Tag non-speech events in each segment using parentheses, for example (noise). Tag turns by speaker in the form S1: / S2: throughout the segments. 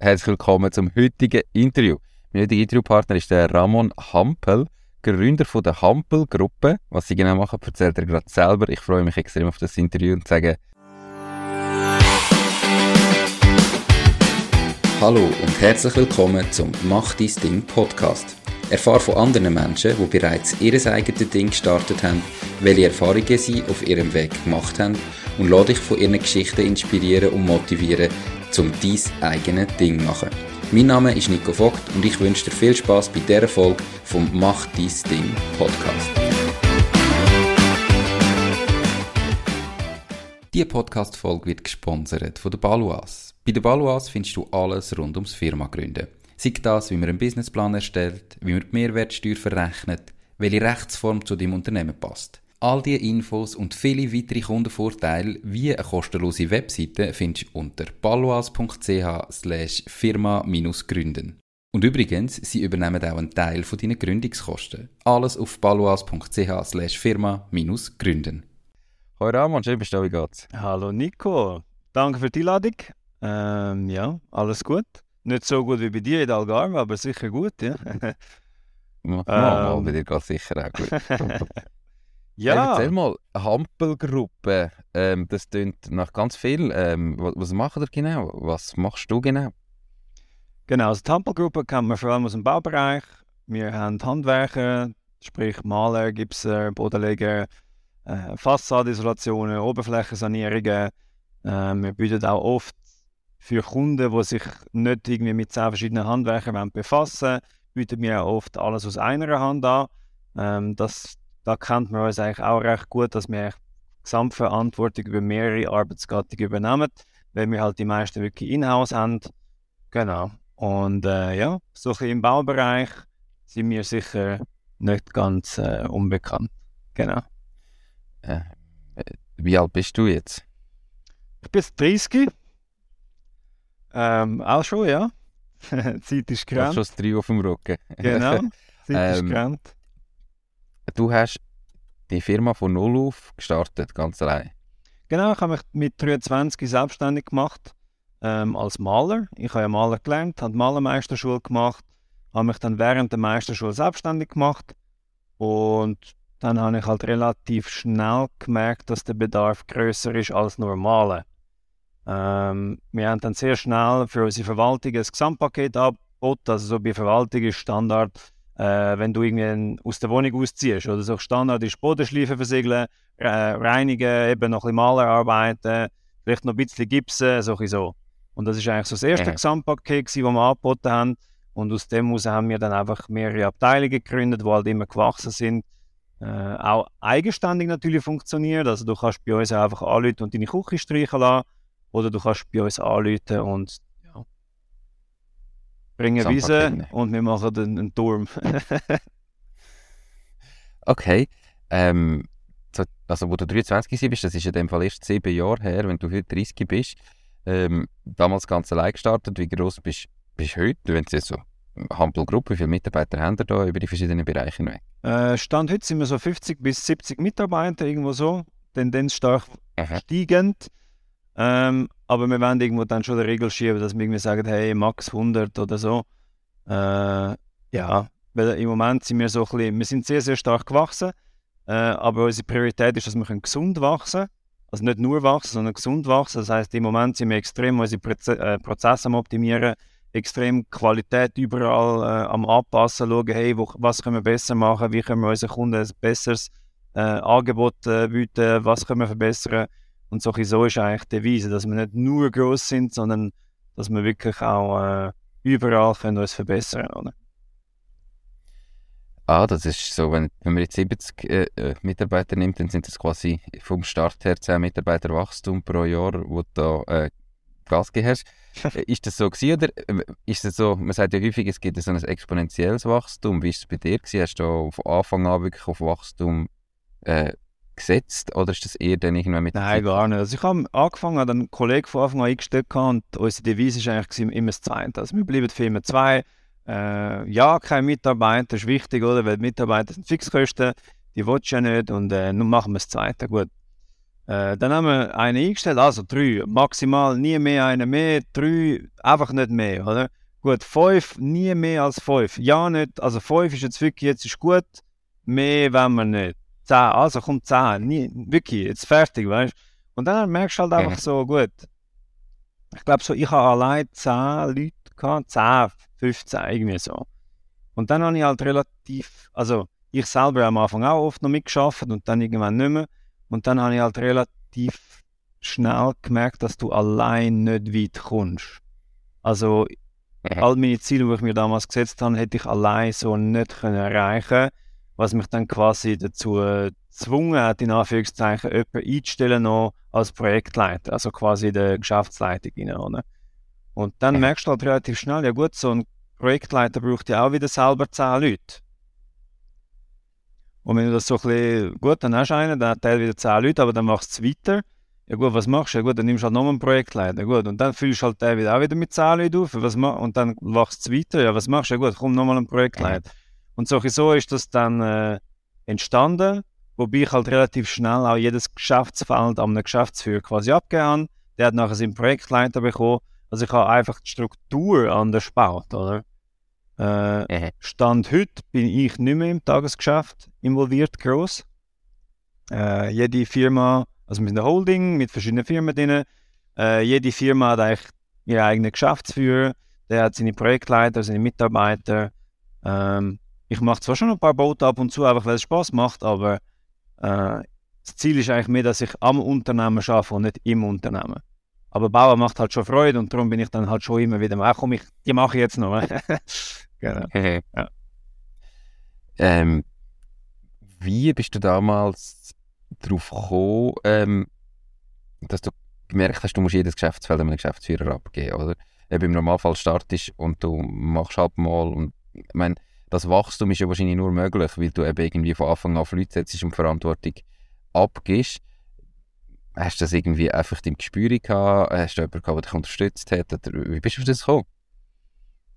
S1: herzlich willkommen zum heutigen Interview. Mein heutiger Interviewpartner ist der Ramon Hampel, Gründer von der Hampel-Gruppe. Was sie genau machen, erzählt er gerade selber. Ich freue mich extrem auf das Interview und sage Hallo und herzlich willkommen zum Mach dein Ding Podcast. Erfahre von anderen Menschen, die bereits ihr eigenes Ding gestartet haben, welche Erfahrungen sie auf ihrem Weg gemacht haben und lade dich von ihren Geschichten inspirieren und motivieren, um dein eigenes Ding machen. Mein Name ist Nico Vogt und ich wünsche dir viel Spaß bei dieser Folge vom Mach dein Ding Podcast. Diese Podcast-Folge wird gesponsert von der Baluas. Bei der Baluas findest du alles rund ums Firma gründen. Sei das, wie man einen Businessplan erstellt, wie man die Mehrwertsteuer verrechnet, welche Rechtsform zu deinem Unternehmen passt. All diese Infos und viele weitere Kundenvorteile wie eine kostenlose Webseite findest du unter paloas.ch slash firma-gründen. Und übrigens, sie übernehmen auch einen Teil von deinen Gründungskosten. Alles auf paloas.ch slash firma-gründen. Hoi Ramon, schön bist du, wie geht's?
S2: Hallo Nico, danke für die Einladung. Ähm, ja, alles gut. Nicht so gut wie bei dir in Algarve, aber sicher gut, ja.
S1: Mal, mal, ähm. bei dir geht sicher auch gut. (laughs) Ja. Hey, erzähl mal, Hampelgruppe, ähm, das klingt nach ganz viel. Ähm, was, was macht ihr genau? Was machst du genau?
S2: Genau, also die Hampelgruppe kennt man vor allem aus dem Baubereich. Wir haben Handwerker, sprich Maler, Gipser, Bodenleger, äh, Fassadisolationen, Oberflächensanierungen. Äh, wir bieten auch oft für Kunden, die sich nicht irgendwie mit zehn verschiedenen Handwerkern befassen bieten wir auch oft alles aus einer Hand an. Ähm, das da kennt man uns eigentlich auch recht gut, dass wir Gesamtverantwortung über mehrere Arbeitsgattungen übernehmen, weil wir halt die meisten wirklich in-house haben. Genau. Und äh, ja, so ein im Baubereich sind wir sicher nicht ganz äh, unbekannt. Genau.
S1: Äh, wie alt bist du jetzt?
S2: Ich bin 30. Ähm, auch schon, ja. (laughs) Zeit ist
S1: gerannt. Du hast schon das Trio auf dem Rücken.
S2: genau, (laughs) Zeit ist ähm, gerannt.
S1: Du hast die Firma von Null auf gestartet, ganz allein.
S2: Genau, ich habe mich mit 23 selbstständig gemacht ähm, als Maler. Ich habe ja Maler gelernt, habe Malermeisterschule gemacht, habe mich dann während der Meisterschule selbstständig gemacht und dann habe ich halt relativ schnell gemerkt, dass der Bedarf größer ist als nur Malen. Ähm, wir haben dann sehr schnell für unsere Verwaltung ein Gesamtpaket angeboten, also so bei Verwaltung ist Standard äh, wenn du irgendwie aus der Wohnung ausziehst. Oder so Standard ist Bodenschleifen versiegeln, äh, reinigen, eben noch ein bisschen Malerarbeiten, vielleicht noch ein bisschen Gipsen, so so. Und das ist eigentlich so das erste mhm. Gesamtpaket, das wir angeboten haben. Und aus dem heraus haben wir dann einfach mehrere Abteilungen gegründet, die halt immer gewachsen sind. Äh, auch eigenständig natürlich funktioniert. Also du kannst bei uns einfach anrufen und deine Küche streichen lassen. Oder du kannst bei uns anrufen und bringen Wiese und wir machen einen, einen Turm. (laughs)
S1: okay. Ähm, also, wo du 23 bist, das ist in dem Fall erst sieben Jahre her, wenn du heute 30 bist. Ähm, damals ganz allein gestartet. Wie groß bist du heute, wenn es jetzt so Hampel-Gruppe, wie viele Mitarbeiter haben da über die verschiedenen Bereiche hinweg?
S2: Äh, Stand heute sind wir so 50 bis 70 Mitarbeiter, irgendwo so. Tendenz stark Aha. steigend. Ähm, aber wir wollen irgendwo dann schon die Regel schieben, dass wir irgendwie sagen, hey, max 100 oder so. Äh, ja, weil im Moment sind wir so ein bisschen, wir sind sehr, sehr stark gewachsen, äh, aber unsere Priorität ist, dass wir gesund wachsen können. Also nicht nur wachsen, sondern gesund wachsen. Das heißt, im Moment sind wir extrem unsere Proze äh, Prozesse am Optimieren, extrem Qualität überall äh, am Anpassen, schauen, hey, wo, was können wir besser machen, wie können wir unseren Kunden ein besseres äh, Angebot äh, bieten, was können wir verbessern. Und so, ist eigentlich die Devise, dass wir nicht nur groß sind, sondern dass wir wirklich auch äh, überall können uns verbessern können.
S1: Ah, das ist so, wenn, wenn man jetzt 70 äh, äh, Mitarbeiter nimmt, dann sind das quasi vom Start her 10 Mitarbeiter Wachstum pro Jahr, wo du da äh, Gas gehst. (laughs) Äh, ist das so gewesen, oder äh, ist das so, man sagt ja häufig, es gibt so ein exponentielles Wachstum. Wie ist es bei dir gewesen? Hast du von Anfang an wirklich auf Wachstum äh, gesetzt oder ist das eher dann irgendwann mit
S2: Nein, gar nicht. Also ich habe angefangen, habe einen Kollegen von Anfang an eingestellt und unsere Devise war eigentlich immer das Zweite. Also wir bleiben Firma zwei. Äh, ja, kein Mitarbeiter ist wichtig, oder? Weil Mitarbeiter sind Fixkosten, die willst du ja nicht und äh, nun machen wir das Zweite. Gut. Äh, dann haben wir einen eingestellt, also drei, maximal nie mehr, eine mehr, drei, einfach nicht mehr, oder? Gut, fünf, nie mehr als fünf. Ja, nicht, also fünf ist jetzt wirklich, jetzt ist gut, mehr wollen wir nicht. Zehn, also kommt zehn, nie, wirklich, jetzt fertig, weißt? Und dann merkst du halt einfach so, gut, ich glaube so, ich habe allein zehn Leute gehabt, 10, 15, irgendwie so. Und dann habe ich halt relativ, also ich selber am Anfang auch oft noch mitgeschafft und dann irgendwann nicht mehr. Und dann habe ich halt relativ schnell gemerkt, dass du allein nicht weit kommst. Also all meine Ziele, die ich mir damals gesetzt habe, hätte ich allein so nicht können erreichen was mich dann quasi dazu gezwungen hat, in Anführungszeichen, jemanden einzustellen noch als Projektleiter, also quasi der Geschäftsleitung rein. Und dann mhm. merkst du halt relativ schnell, ja gut, so ein Projektleiter braucht ja auch wieder selber zehn Leute. Und wenn du das so ein bisschen, gut, dann hast du einen, dann hat der wieder zehn Leute, aber dann machst du es weiter. Ja gut, was machst du? Ja gut, dann nimmst du halt nochmal einen Projektleiter. Gut, und dann füllst du halt der wieder auch wieder mit zehn Leuten auf. Was und dann machst du es weiter. Ja, was machst du? Ja gut, komm nochmal einen Projektleiter. Und so ist das dann äh, entstanden, wobei ich halt relativ schnell auch jedes Geschäftsfeld an einem Geschäftsführer quasi abgegeben habe. Der hat nachher seinen Projektleiter bekommen also ich habe einfach die Struktur anders gebaut, oder? Äh, Stand heute bin ich nicht mehr im Tagesgeschäft involviert, groß. Äh, jede Firma, also wir sind eine Holding mit verschiedenen Firmen drin. Äh, jede Firma hat eigentlich ihren eigenen Geschäftsführer, der hat seine Projektleiter, seine Mitarbeiter. Ähm, ich mache zwar schon ein paar Boote ab und zu, einfach weil es Spaß macht, aber äh, das Ziel ist eigentlich mehr, dass ich am Unternehmen arbeite und nicht im Unternehmen. Aber Bauen macht halt schon Freude und darum bin ich dann halt schon immer wieder, ach komm, ich, die mache ich jetzt noch. (laughs)
S1: genau. ja. ähm, wie bist du damals darauf gekommen, ähm, dass du gemerkt hast, du musst jedes Geschäftsfeld einem Geschäftsführer abgeben, oder? Eben Im Normalfall startest und du machst halt mal und ich meine, das Wachstum ist ja wahrscheinlich nur möglich, weil du eben irgendwie von Anfang an auf Leute setzt und Verantwortung abgibst. Hast du das irgendwie einfach im Gespür gehabt? Hast du jemanden gehabt, der dich unterstützt hat? Oder wie bist du auf das gekommen?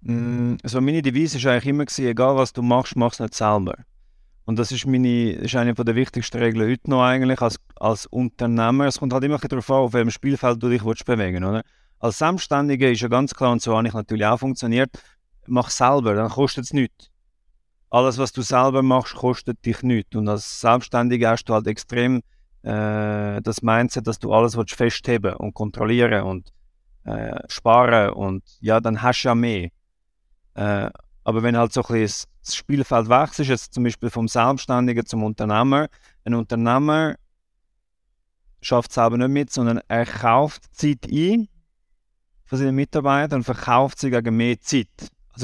S2: Mm, also meine Devise war eigentlich immer, gewesen, egal was du machst, mach es nicht selber. Und das ist, meine, ist eine der wichtigsten Regeln heute noch eigentlich als, als Unternehmer. Es kommt halt immer darauf an, auf welchem Spielfeld du dich willst bewegen willst. Als Selbstständiger ist ja ganz klar, und so habe ich natürlich auch funktioniert, mach selber, dann kostet es nichts. Alles, was du selber machst, kostet dich nichts. Und als Selbstständiger hast du halt extrem äh, das Mindset, dass du alles willst festheben und kontrollieren und äh, sparen und ja, dann hast du ja mehr. Äh, aber wenn halt so ein bisschen das Spielfeld wechselt, jetzt zum Beispiel vom Selbstständigen zum Unternehmer, ein Unternehmer schafft es selber nicht mit, sondern er kauft Zeit ein von seinen Mitarbeitern und verkauft sie gegen mehr Zeit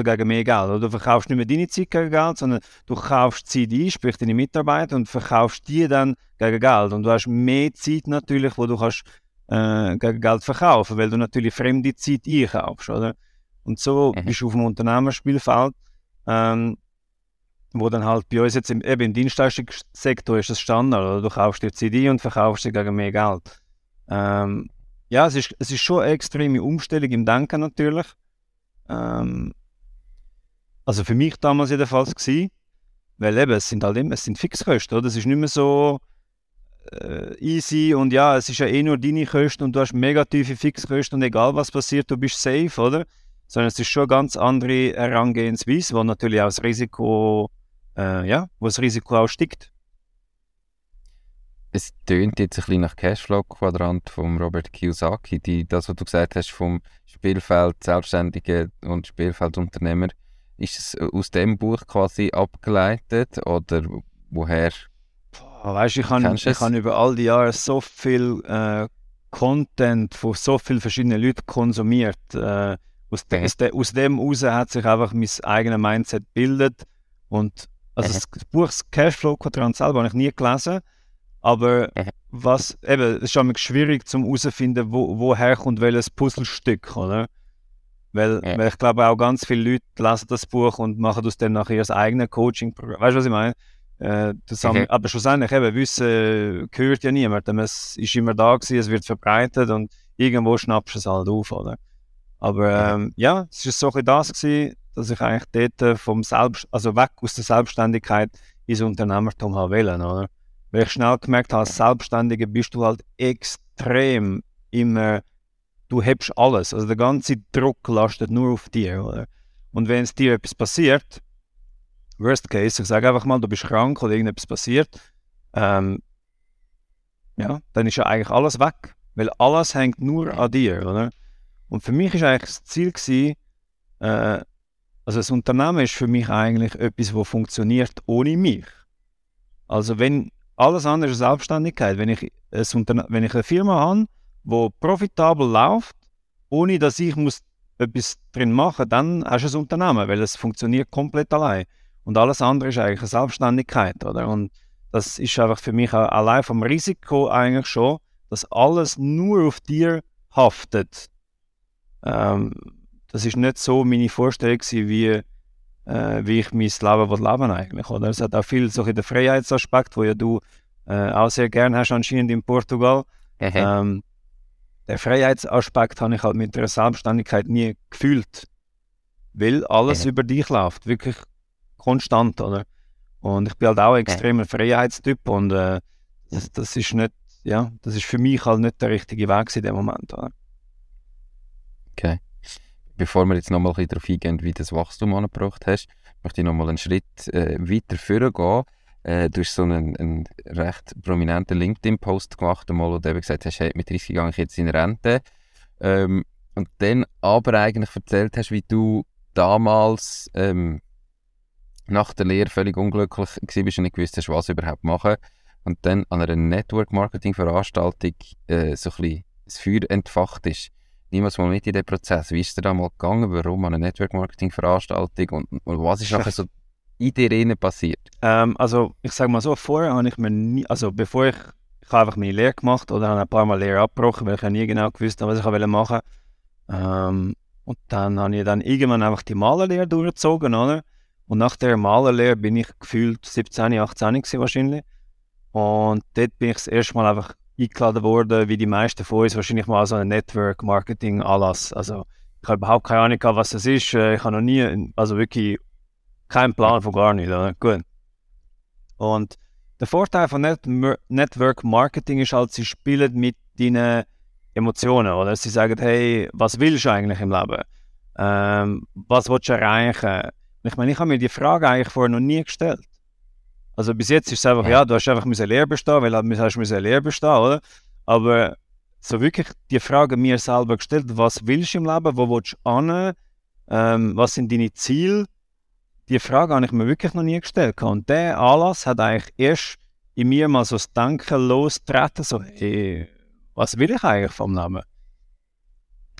S2: gegen mehr Geld. Oder du verkaufst nicht mehr deine Zeit gegen Geld, sondern du kaufst Zeit ein, sprich deine Mitarbeiter, und verkaufst die dann gegen Geld. Und du hast mehr Zeit natürlich, wo du kannst äh, gegen Geld verkaufen, weil du natürlich fremde Zeit einkaufst, oder? Und so mhm. bist du auf dem Unternehmerspielfeld, ähm, wo dann halt bei uns jetzt im, eben im Dienstleistungssektor ist das Standard, oder? Du kaufst dir Zeit ein und verkaufst sie gegen mehr Geld. Ähm, ja, es ist, es ist schon eine extreme Umstellung im Denken natürlich. Ähm, also für mich damals jedenfalls gewesen, weil eben, es sind halt immer, es sind Fixkosten, oder? Es ist nicht mehr so äh, easy und ja, es ist ja eh nur deine Kosten und du hast mega tiefe Fixkosten und egal was passiert, du bist safe, oder? Sondern es ist schon eine ganz andere Herangehensweise, wo natürlich auch das Risiko, äh, ja, wo das Risiko auch steigt.
S1: Es tönt jetzt ein bisschen nach Cashflow-Quadrant von Robert Kiyosaki, die, das, was du gesagt hast vom Spielfeld Selbstständige und Spielfeld Unternehmer ist es äh, aus dem Buch quasi abgeleitet oder woher?
S2: Boah, weißt, ich habe ich hab über all die Jahre so viel äh, Content von so vielen verschiedenen Leuten konsumiert. Äh, aus, de, aus, de, aus, dem heraus hat sich einfach mein eigenes Mindset gebildet. Und also das, Buch das Cashflow Quadrant selber habe ich nie gelesen. Aber was eben, es ist schon schwierig zum herauszufinden, wo, woher kommt welches Puzzlestück, oder? Weil, ja. weil ich glaube auch ganz viele Leute lesen das Buch und machen aus dem nachher ihr eigenes Coaching-Programm. Weißt du, was ich meine? Äh, okay. Aber schlussendlich eben, Wissen gehört ja niemand. Es ist immer da gewesen, es wird verbreitet und irgendwo schnappst du es halt auf, oder? Aber ähm, ja, es war so ein das gewesen, dass ich eigentlich dort vom Selbst, also weg aus der Selbstständigkeit ins Unternehmertum habe wollen, oder? weil ich schnell gemerkt habe, als Selbstständiger bist du halt extrem immer, du hebst alles. Also der ganze Druck lastet nur auf dir, oder? Und wenn es dir etwas passiert, Worst Case, ich sage einfach mal, du bist krank oder irgendetwas passiert, ähm, ja, dann ist ja eigentlich alles weg. Weil alles hängt nur an dir, oder? Und für mich ist eigentlich das Ziel gewesen, äh, also das Unternehmen ist für mich eigentlich etwas, das funktioniert ohne mich. Also wenn alles andere ist Selbstständigkeit, wenn ich, ein wenn ich eine Firma habe, die profitabel läuft, ohne dass ich muss etwas drin machen muss, dann hast du ein Unternehmen, weil es funktioniert komplett allein. Und alles andere ist eigentlich eine Selbstständigkeit, oder? Und das ist einfach für mich allein vom Risiko eigentlich schon, dass alles nur auf dir haftet. Ähm, das ist nicht so meine Vorstellung wie, äh, wie ich mein Leben will leben eigentlich. Oder? Es hat auch viel so den Freiheitsaspekt, wo ja du äh, auch sehr gerne hast anscheinend in Portugal. Ähm, der Freiheitsaspekt habe ich halt mit der Selbstständigkeit nie gefühlt, weil alles über dich läuft, wirklich konstant, oder? Und ich bin halt auch ein extremer Freiheitstyp und äh, das, das, ist nicht, ja, das ist für mich halt nicht der richtige Weg in dem Moment. Oder?
S1: Okay. Bevor wir jetzt nochmal ein darauf eingehen, wie du das Wachstum angebracht hast, möchte ich nochmal einen Schritt äh, weiter vorgehen. Äh, du hast so einen, einen recht prominenten LinkedIn-Post gemacht, einmal, wo du eben gesagt hast, hey, mit 30 gehe ich jetzt in Rente. Ähm, und dann aber eigentlich erzählt hast, wie du damals ähm, nach der Lehre völlig unglücklich warst und nicht gewusst hast, was überhaupt machen. Und dann an einer Network-Marketing-Veranstaltung äh, so ein bisschen das Feuer entfacht ist. Niemals mal mit in den Prozess. Wie ist es dir da mal gegangen? Warum an einer Network-Marketing-Veranstaltung? Und, und, was ist nachher so in dir passiert?
S2: Ähm, also, ich sage mal so, vorher habe ich mir nie, also bevor ich, ich habe einfach meine Lehre gemacht oder habe ein paar Mal Lehre abgebrochen, weil ich ja nie genau gewusst habe, was ich machen wollte. Ähm, und dann habe ich dann irgendwann einfach die Malerlehre durchgezogen, oder? Und nach der Malerlehre bin ich gefühlt 17, 18 gewesen wahrscheinlich. Und dort bin ich das erste Mal einfach eingeladen worden, wie die meisten von uns, wahrscheinlich mal so ein Network-Marketing-Anlass. Also ich habe überhaupt keine Ahnung, was das ist. Äh, ich habe noch nie, also wirklich keinen Plan von gar nicht. Oder? Gut. Und der Vorteil von Net Network Marketing ist halt, sie spielen mit deinen Emotionen. Oder? Sie sagen, hey, was willst du eigentlich im Leben? Ähm, was willst du erreichen? ich meine, ich habe mir die Frage eigentlich vorher noch nie gestellt. Also bis jetzt ist es einfach, ja, du hast einfach eine Lehre bestehen, weil du hast eine Lehre bestehen, oder? Aber so wirklich die Frage mir selber gestellt, was willst du im Leben, wo willst du hin, ähm, was sind deine Ziele? Die Frage habe ich mir wirklich noch nie gestellt. Und der Anlass hat eigentlich erst in mir mal so das Denken losgetreten, so, hey, was will ich eigentlich vom Leben?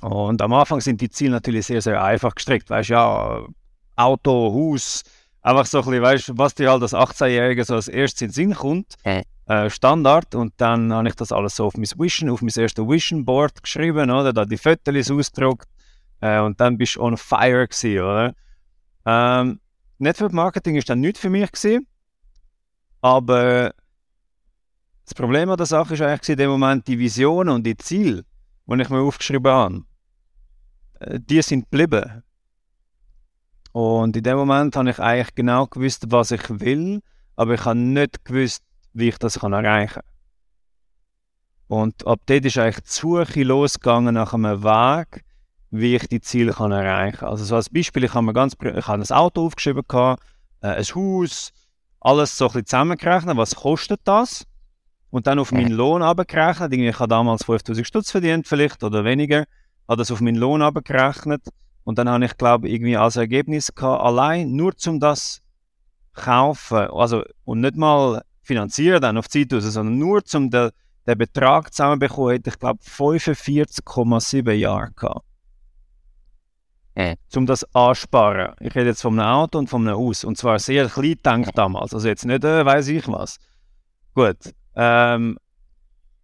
S2: Und am Anfang sind die Ziele natürlich sehr, sehr einfach gestrickt. Weißt ja, Auto, Haus, einfach so ein bisschen, weißt du, was dir halt als 18-Jähriger so als erstes in den Sinn kommt. Äh. Äh, Standard. Und dann habe ich das alles so auf mein Vision, auf mein erstes Vision Board geschrieben, oder? Da die Fotos ausgedruckt. Äh, und dann bist du on fire gewesen, oder? Ähm, Network Marketing ist dann nicht für mich gewesen. Aber das Problem an der Sache ist eigentlich in dem Moment die Visionen und die Ziele, die ich mir aufgeschrieben habe, äh, die sind geblieben. Und in dem Moment habe ich eigentlich genau gewusst, was ich will, aber ich habe nicht gewusst, wie ich das erreichen kann. Und ab dort ist eigentlich die Suche losgegangen nach einem Weg, wie ich die Ziele kann erreichen kann. Also so als Beispiel, ich habe mir ganz, ich habe ein Auto aufgeschrieben, gehabt, äh, ein Haus, alles so ein bisschen zusammengerechnet, was kostet das? Und dann auf meinen Lohn abgerechnet. Ich habe damals 5000 Stutz verdient, vielleicht oder weniger. Habe das auf meinen Lohn abgerechnet und dann habe ich, glaube irgendwie als Ergebnis gehabt, allein nur zum das kaufen, also und nicht mal finanzieren dann auf Zeit aus, sondern nur zum den, den Betrag zusammenbekommen, hätte ich glaube 45,7 Jahre gehabt. Äh. Um das ansparen. Ich rede jetzt von einem Auto und von einem Haus. Und zwar sehr klein gedacht damals. Also jetzt nicht, äh, weiß ich was. Gut. Ähm,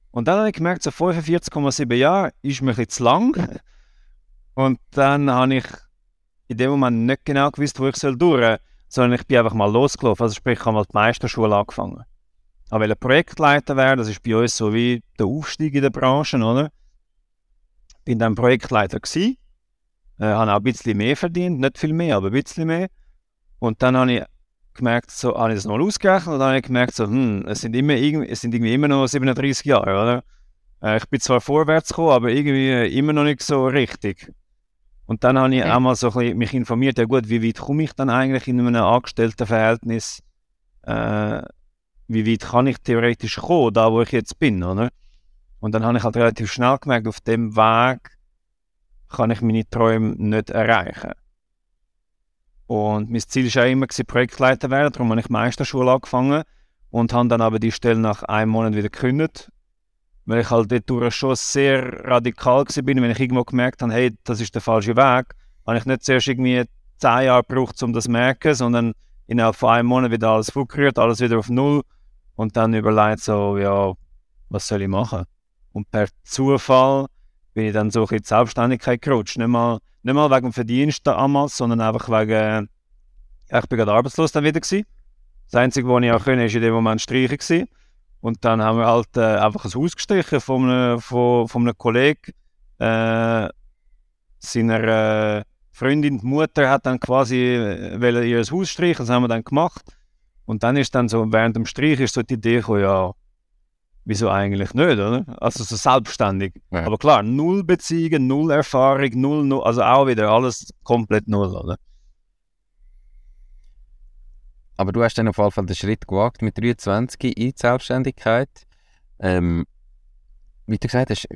S2: und dann habe ich gemerkt, so 45,7 Jahre ist mir ein bisschen zu lang. (laughs) Und dann habe ich in dem Moment nicht genau gewusst, wo ich soll durch soll, sondern ich bin einfach mal losgelaufen. Also sprich, ich habe mal die Meisterschule angefangen. Ich wollte Projektleiter werden, das ist bei uns so wie der Aufstieg in der Branche, oder? Bin dann Projektleiter gewesen, äh, habe auch ein bisschen mehr verdient, nicht viel mehr, aber ein bisschen mehr. Und dann habe ich gemerkt, so, habe ich das nochmal ausgerechnet und dann habe ich gemerkt, so, hm, es sind, immer, es sind irgendwie immer noch 37 Jahre, oder? Äh, ich bin zwar vorwärts gekommen, aber irgendwie immer noch nicht so richtig. Und dann habe ich okay. auch mal so ein bisschen mich informiert, ja gut, wie weit komme ich dann eigentlich in einem Angestelltenverhältnis? Äh, wie weit kann ich theoretisch kommen, da wo ich jetzt bin, oder? Und dann habe ich halt relativ schnell gemerkt, auf dem Weg kann ich meine Träume nicht erreichen. Und mein Ziel war auch immer, Projektleiter werden, darum habe ich Meisterschule angefangen und habe dann aber die Stelle nach einem Monat wieder gekündigt, weil ich halt dort schon sehr radikal war, wenn ich irgendwo gemerkt habe, hey, das ist der falsche Weg, habe ich nicht zuerst irgendwie zehn Jahre gebraucht, um das zu merken, sondern innerhalb von einem Monat wieder alles vorgerührt, alles wieder auf Null und dann überlegt so, ja, was soll ich machen? Und per Zufall bin ich dann so in die Selbstständigkeit gerutscht. Nicht mal, nicht mal wegen dem Verdienst damals, sondern einfach wegen, ich bin gerade arbeitslos dann wieder gewesen. Das Einzige, was ich auch können, war in dem Moment streichen gewesen. Und dann haben wir halt äh, einfach ein Haus gestrichen von einem, von, von einem Kollegen. Äh, seiner äh, Freundin, die Mutter, hat dann quasi äh, ihr Haus streichen, das haben wir dann gemacht. Und dann ist dann so, während dem Streich ist so die Idee gekommen, ja, wieso eigentlich nicht, oder? Also so selbstständig. Ja. Aber klar, null Beziehungen, null Erfahrung, null, null, also auch wieder alles komplett null, oder?
S1: Aber du hast dann auf jeden Fall den Schritt gewagt mit 23 in die Selbstständigkeit. Ähm, wie du gesagt hast,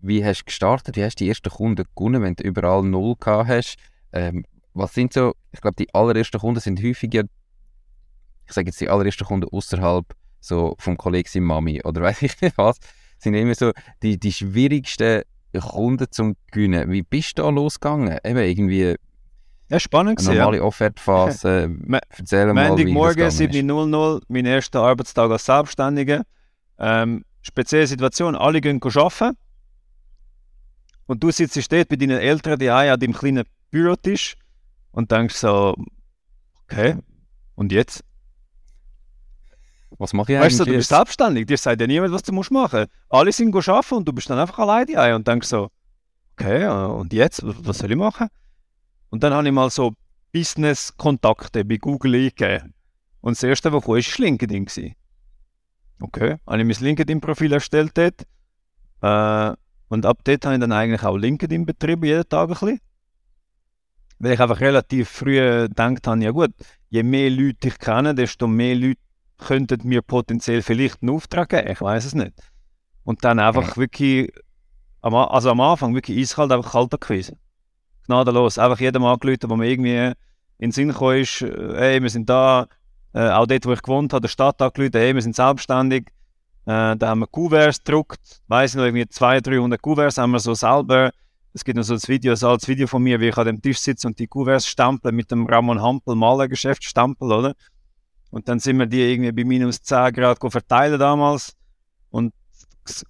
S1: wie hast du gestartet? Wie hast du die ersten Kunden gewonnen, wenn du überall null gehabt hast? Ähm, was sind so, ich glaube, die allerersten Kunden sind häufig ja ich sage jetzt die allerersten Kunden außerhalb so vom Kollegen Mami oder weiß ich nicht was, sind immer so die, die schwierigsten Kunden zum gewinnen. Wie bist du da losgegangen? Eben irgendwie
S2: ja, spannend
S1: eine normale ja. Offertphase. (laughs) Erzähl mal,
S2: Montag morgen, 7.00, mein erster Arbeitstag als Selbstständiger. Ähm, spezielle Situation, alle gehen arbeiten. Und du sitzt dort bei deinen Eltern die an deinem kleinen Bürotisch und denkst so, okay, und jetzt?
S1: Was mache ich
S2: weißt eigentlich? Weißt du, du bist selbstständig, dir sagt ja niemand, was du musst machen. Alle sind arbeiten und du bist dann einfach alleine ein und denkst so, okay, und jetzt, was soll ich machen? Und dann habe ich mal so Business-Kontakte bei Google eingegeben. Und das erste, was kam, war LinkedIn. Okay, habe ich mein LinkedIn-Profil erstellt dort. Äh, und ab dort habe ich dann eigentlich auch LinkedIn betrieben, jeden Tag ein bisschen. Weil ich einfach relativ früh gedacht habe, ja gut, je mehr Leute ich kenne, desto mehr Leute könnten mir potenziell vielleicht einen Auftrag geben, ich weiß es nicht. Und dann einfach wirklich, also am Anfang wirklich eiskalt, einfach kalter gewesen. Gnadenlos, einfach jedem angerufen, wo mir irgendwie in den Sinn gekommen ist, äh, hey, wir sind da, äh, auch dort, wo ich gewohnt habe, der Stadt angerufen, hey, wir sind selbstständig. Äh, da haben wir Kuverts gedruckt, weiss ich noch, irgendwie 200, 300 Kuverts haben wir so selber. Es gibt noch so ein Video, ein altes Video von mir, wie ich an dem Tisch sitze und die Kuverts stempel mit dem Ramon Hampel Malergeschäftsstempel, oder? Und dann sind wir die irgendwie bei minus 10 Grad verteilen damals. Und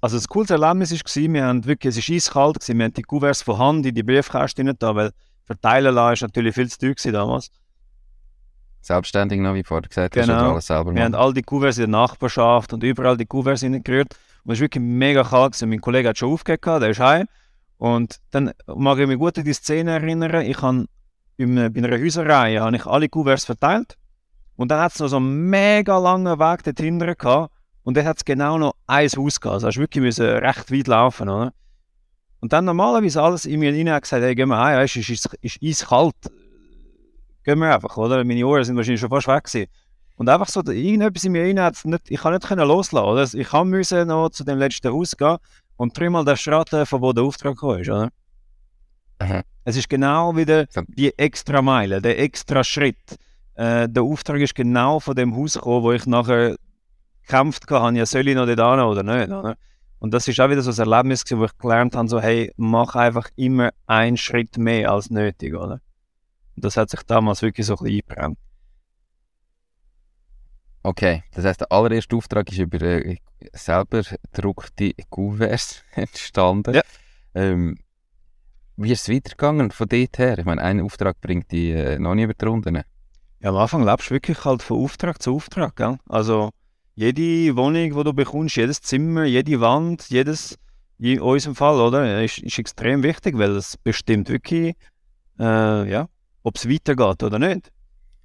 S2: also das coolste Erlebnis war, wir haben wirklich, es war eiskalt, gewesen, wir haben die Kuverts von Hand in die Briefkästen da, weil verteilen lassen ist natürlich viel zu teuer damals.
S1: Selbstständig noch, wie vorher gesagt
S2: genau. hast, alles selber Wir haben all die Kuverts in der Nachbarschaft und überall die Kuverts reingerührt. Und es war wirklich mega kalt. Gewesen. Mein Kollege hat schon aufgehört, der ist heim. Und dann mag ich mich gut an die Szene erinnern. Ich habe bei einer Häuserreihe habe ich alle Kuverts verteilt. Und dann hat es noch so einen mega langen Weg dort hinten gehabt. Und dann hat es genau noch ein Haus gehabt. Also hast wirklich müssen recht weit laufen, oder? Und dann normalerweise alles in mir rein gesagt, hey, gehen wir heim, weißt, es ist, ist, ist eiskalt. Gehen wir einfach, oder? Meine Ohren sind wahrscheinlich schon fast weg gewesen. Und einfach so, irgendetwas in mir rein hat nicht, ich kann nicht können loslassen, oder? Ich kann müssen noch zu dem letzten Haus gehen und dreimal der Straße, von wo der Auftrag kam, oder? Aha. Es ist genau wieder die extra Meile, der extra Schritt äh, der Auftrag ist genau von dem Haus gekommen, wo ich nachher gekämpft habe, ja, soll ich noch dort hin oder nicht. Oder? Und das ist auch wieder so ein Erlebnis, wo ich gelernt habe, so, hey, mach einfach immer einen Schritt mehr als nötig, oder? Und das hat sich damals wirklich so ein bisschen eingebrannt.
S1: Okay, das heißt, der allererste Auftrag ist über äh, selber gedruckte Kuverts (laughs) entstanden. Ja. Ähm, wie ist es weitergegangen von dort her? Ich meine, ein Auftrag bringt die äh, noch nie über die Runden.
S2: Ja, am Anfang lebst du wirklich halt von Auftrag zu Auftrag. Gell? Also jede Wohnung, die du bekommst, jedes Zimmer, jede Wand, jedes, in unserem Fall, oder, ist, ist extrem wichtig, weil es bestimmt wirklich, äh, ja, ob es weitergeht oder nicht.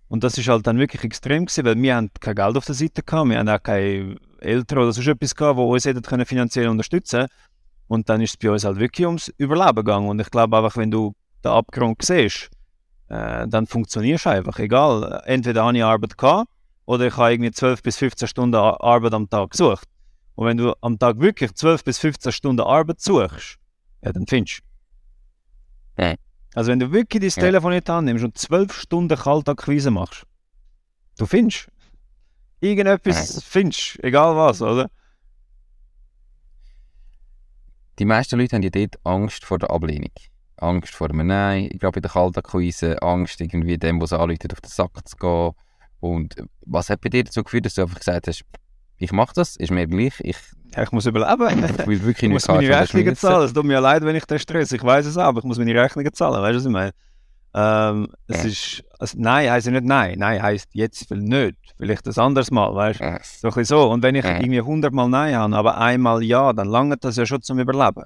S2: Und das ist halt dann wirklich extrem gewesen, weil wir haben kein Geld auf der Seite gehabt, wir haben auch keine Eltern oder sonst etwas gehabt, die uns hätten können finanziell unterstützen Und dann ist es bei uns halt wirklich ums Überleben gegangen. Und ich glaube einfach, wenn du den Abgrund siehst, äh, dann funktionierst du einfach. Egal, entweder habe ich Arbeit gehabt oder ich habe irgendwie 12 bis 15 Stunden Arbeit am Tag gesucht. Und wenn du am Tag wirklich 12 bis 15 Stunden Arbeit suchst, ja, dann findest du.
S3: Ja.
S2: Also wenn du wirklich dein
S3: Ja.
S2: Telefon nicht annimmst und 12 Stunden Kaltakquise machst, du findest. Irgendetwas findest, egal was, oder?
S3: Die meisten Leute haben ja dort Angst vor der Ablehnung. Angst vor einem Nein, gerade bei der Kaltakquise, Angst irgendwie dem, was anläutet, auf den Sack zu gehen. Und was hat bei dir dazu geführt, dass du einfach gesagt hast, ich mache das, ist mir gleich, ich
S2: Ja, ich muss überleben. (laughs)
S3: will wirklich
S2: Ich muss meine Rechnungen zahlen. Es tut mir leid, wenn ich den Stress. Ich weiß es auch, aber ich muss meine Rechnungen zahlen. Weißt du, was ich meine? Ähm, es
S3: Ja.
S2: ist. Also, nein heisst ja nicht nein. Nein heisst jetzt vielleicht nicht. Vielleicht ein anderes Mal, weißt du?
S3: Äh,
S2: So ein bisschen so. Und wenn ich
S3: Ja.
S2: irgendwie 100 Mal Nein habe, aber einmal Ja, dann langt das ja schon zum Überleben.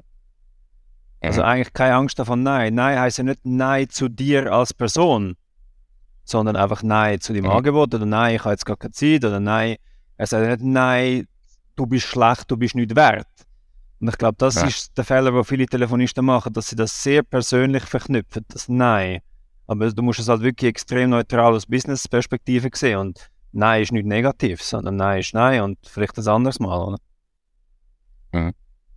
S2: Also
S3: Ja.
S2: eigentlich keine Angst davon Nein. Nein heisst ja nicht Nein zu dir als Person, sondern einfach Nein zu dem
S3: Ja.
S2: Angebot oder Nein, ich habe jetzt gar keine Zeit oder Nein. Er sagt nicht Nein, du bist schlecht, du bist nicht wert. Und ich glaube, das
S3: Ja.
S2: ist der Fehler, den viele Telefonisten machen, dass sie das sehr persönlich verknüpfen, das Nein. Aber du musst es halt wirklich extrem neutral aus Business-Perspektive sehen und Nein ist nicht negativ, sondern Nein ist Nein und vielleicht ein anderes Mal. Oder?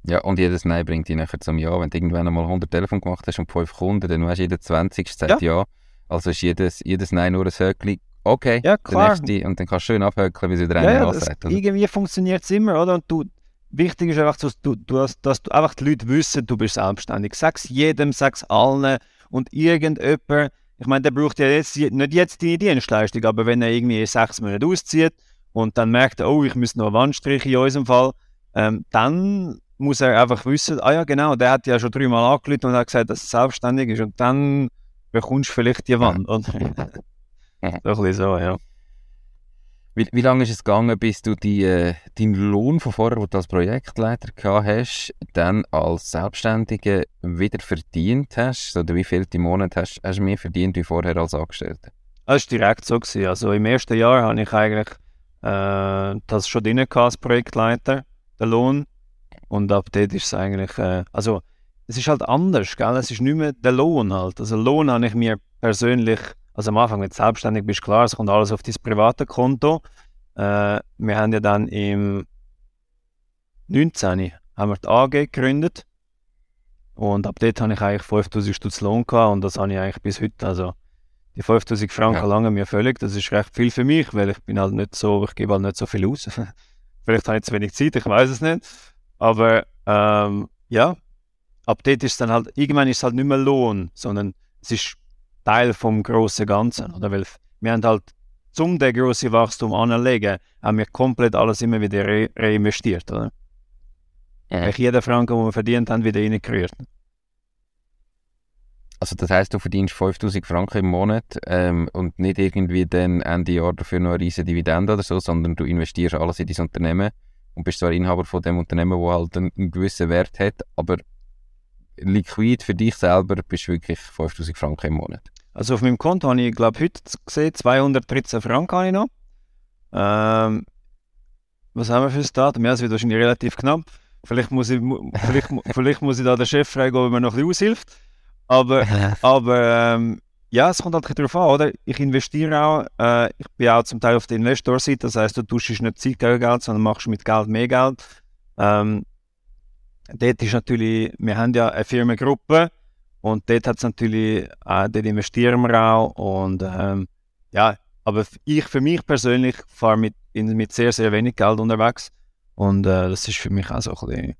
S3: Ja, und jedes Nein bringt dich nachher zum Ja. Wenn du irgendwann einmal 100 Telefon gemacht hast und 5 Kunden, dann weißt du, jeder 20 sagt ja. Also ist jedes, jedes Nein nur ein Höckli. Okay,
S2: Ja,
S3: der
S2: klar.
S3: nächste. Und dann kannst du schön abhöckeln, wie sie wieder
S2: Ja, ja,
S3: ja, sagt. Oder?
S2: irgendwie funktioniert es immer, oder? Und du, wichtig ist einfach, dass du, du hast, dass du einfach die Leute wissen, du bist selbstständig. Sag's jedem, sag's allen und irgendjemand, ich meine, der braucht ja jetzt nicht jetzt die Dienstleistung, aber wenn er irgendwie sechs Monate auszieht und dann merkt er, oh, ich muss noch eine Wand streichen in unserem Fall, ähm, dann muss er einfach wissen, ah ja genau, der hat ja schon dreimal angerufen und hat gesagt, dass er selbstständig ist und dann bekommst du vielleicht die Wand, oder? (laughs) So ein bisschen so, ja.
S3: Wie, wie lange ist es gegangen, bis du die, äh, deinen Lohn von vorher, den du als Projektleiter gehabt hast, dann als Selbstständiger wieder verdient hast? Oder wie viel im Monat hast, hast du mehr verdient wie vorher als Angestellter?
S2: Das war direkt so. Gewesen. Also im ersten Jahr habe ich eigentlich äh, das schon drin gehabt als Projektleiter, den Lohn. Und ab dort ist es eigentlich, äh, also es ist halt anders, gell? Es ist nicht mehr der Lohn halt. Also Lohn habe ich mir persönlich, also am Anfang, wenn du selbstständig bist, klar, es kommt alles auf dein private Konto. Äh, wir haben ja dann im 19. haben wir die AG gegründet. Und ab dort habe ich eigentlich 5000 Stutz Lohn gehabt und das habe ich eigentlich bis heute, also die 5000 Franken
S3: Ja.
S2: langen mir völlig. Das ist recht viel für mich, weil ich bin halt nicht so, ich gebe halt nicht so viel aus. (laughs) Vielleicht habe ich zu wenig Zeit, ich weiß es nicht. Aber ähm, ja, ab dort ist es dann halt, irgendwann ist es halt nicht mehr Lohn, sondern es ist Teil vom grossen Ganzen. Oder? Weil wir haben halt, zum den grossen Wachstum anlegen, haben wir komplett alles immer wieder re reinvestiert. Oder?
S3: Ja.
S2: Eigentlich jeden Franken, den wir verdient haben, wieder reingerührt.
S3: Also das heisst, du verdienst 5000 Franken im Monat ähm, und nicht irgendwie dann Ende Jahr dafür noch eine riesige Dividende oder so, sondern du investierst alles in dein Unternehmen und bist zwar Inhaber von dem Unternehmen, wo halt einen, einen gewissen Wert hat, aber liquid für dich selber bist du wirklich 5000 Franken im Monat.
S2: Also auf meinem Konto habe ich, glaube heute gesehen, 213 Franken habe ich noch. Ähm, was haben wir für ein Datum? Ja, es wird wahrscheinlich relativ knapp. Vielleicht muss ich, vielleicht, (laughs) vielleicht muss ich da den Chef fragen, ob er mir noch ein bisschen aushilft. Aber, (laughs) aber ähm, ja, es kommt halt darauf an, oder? Ich investiere auch, äh, ich bin auch zum Teil auf der Investorseite, das heißt, du tauschst nicht Zeit gegen Geld, sondern machst mit Geld mehr Geld. Ähm, dort ist natürlich, wir haben ja eine Firmengruppe und dort hat es natürlich, äh, dort investieren wir auch und ähm, ja, aber ich für mich persönlich fahre mit, in, mit sehr, sehr wenig Geld unterwegs und äh, das ist für mich auch so ein bisschen,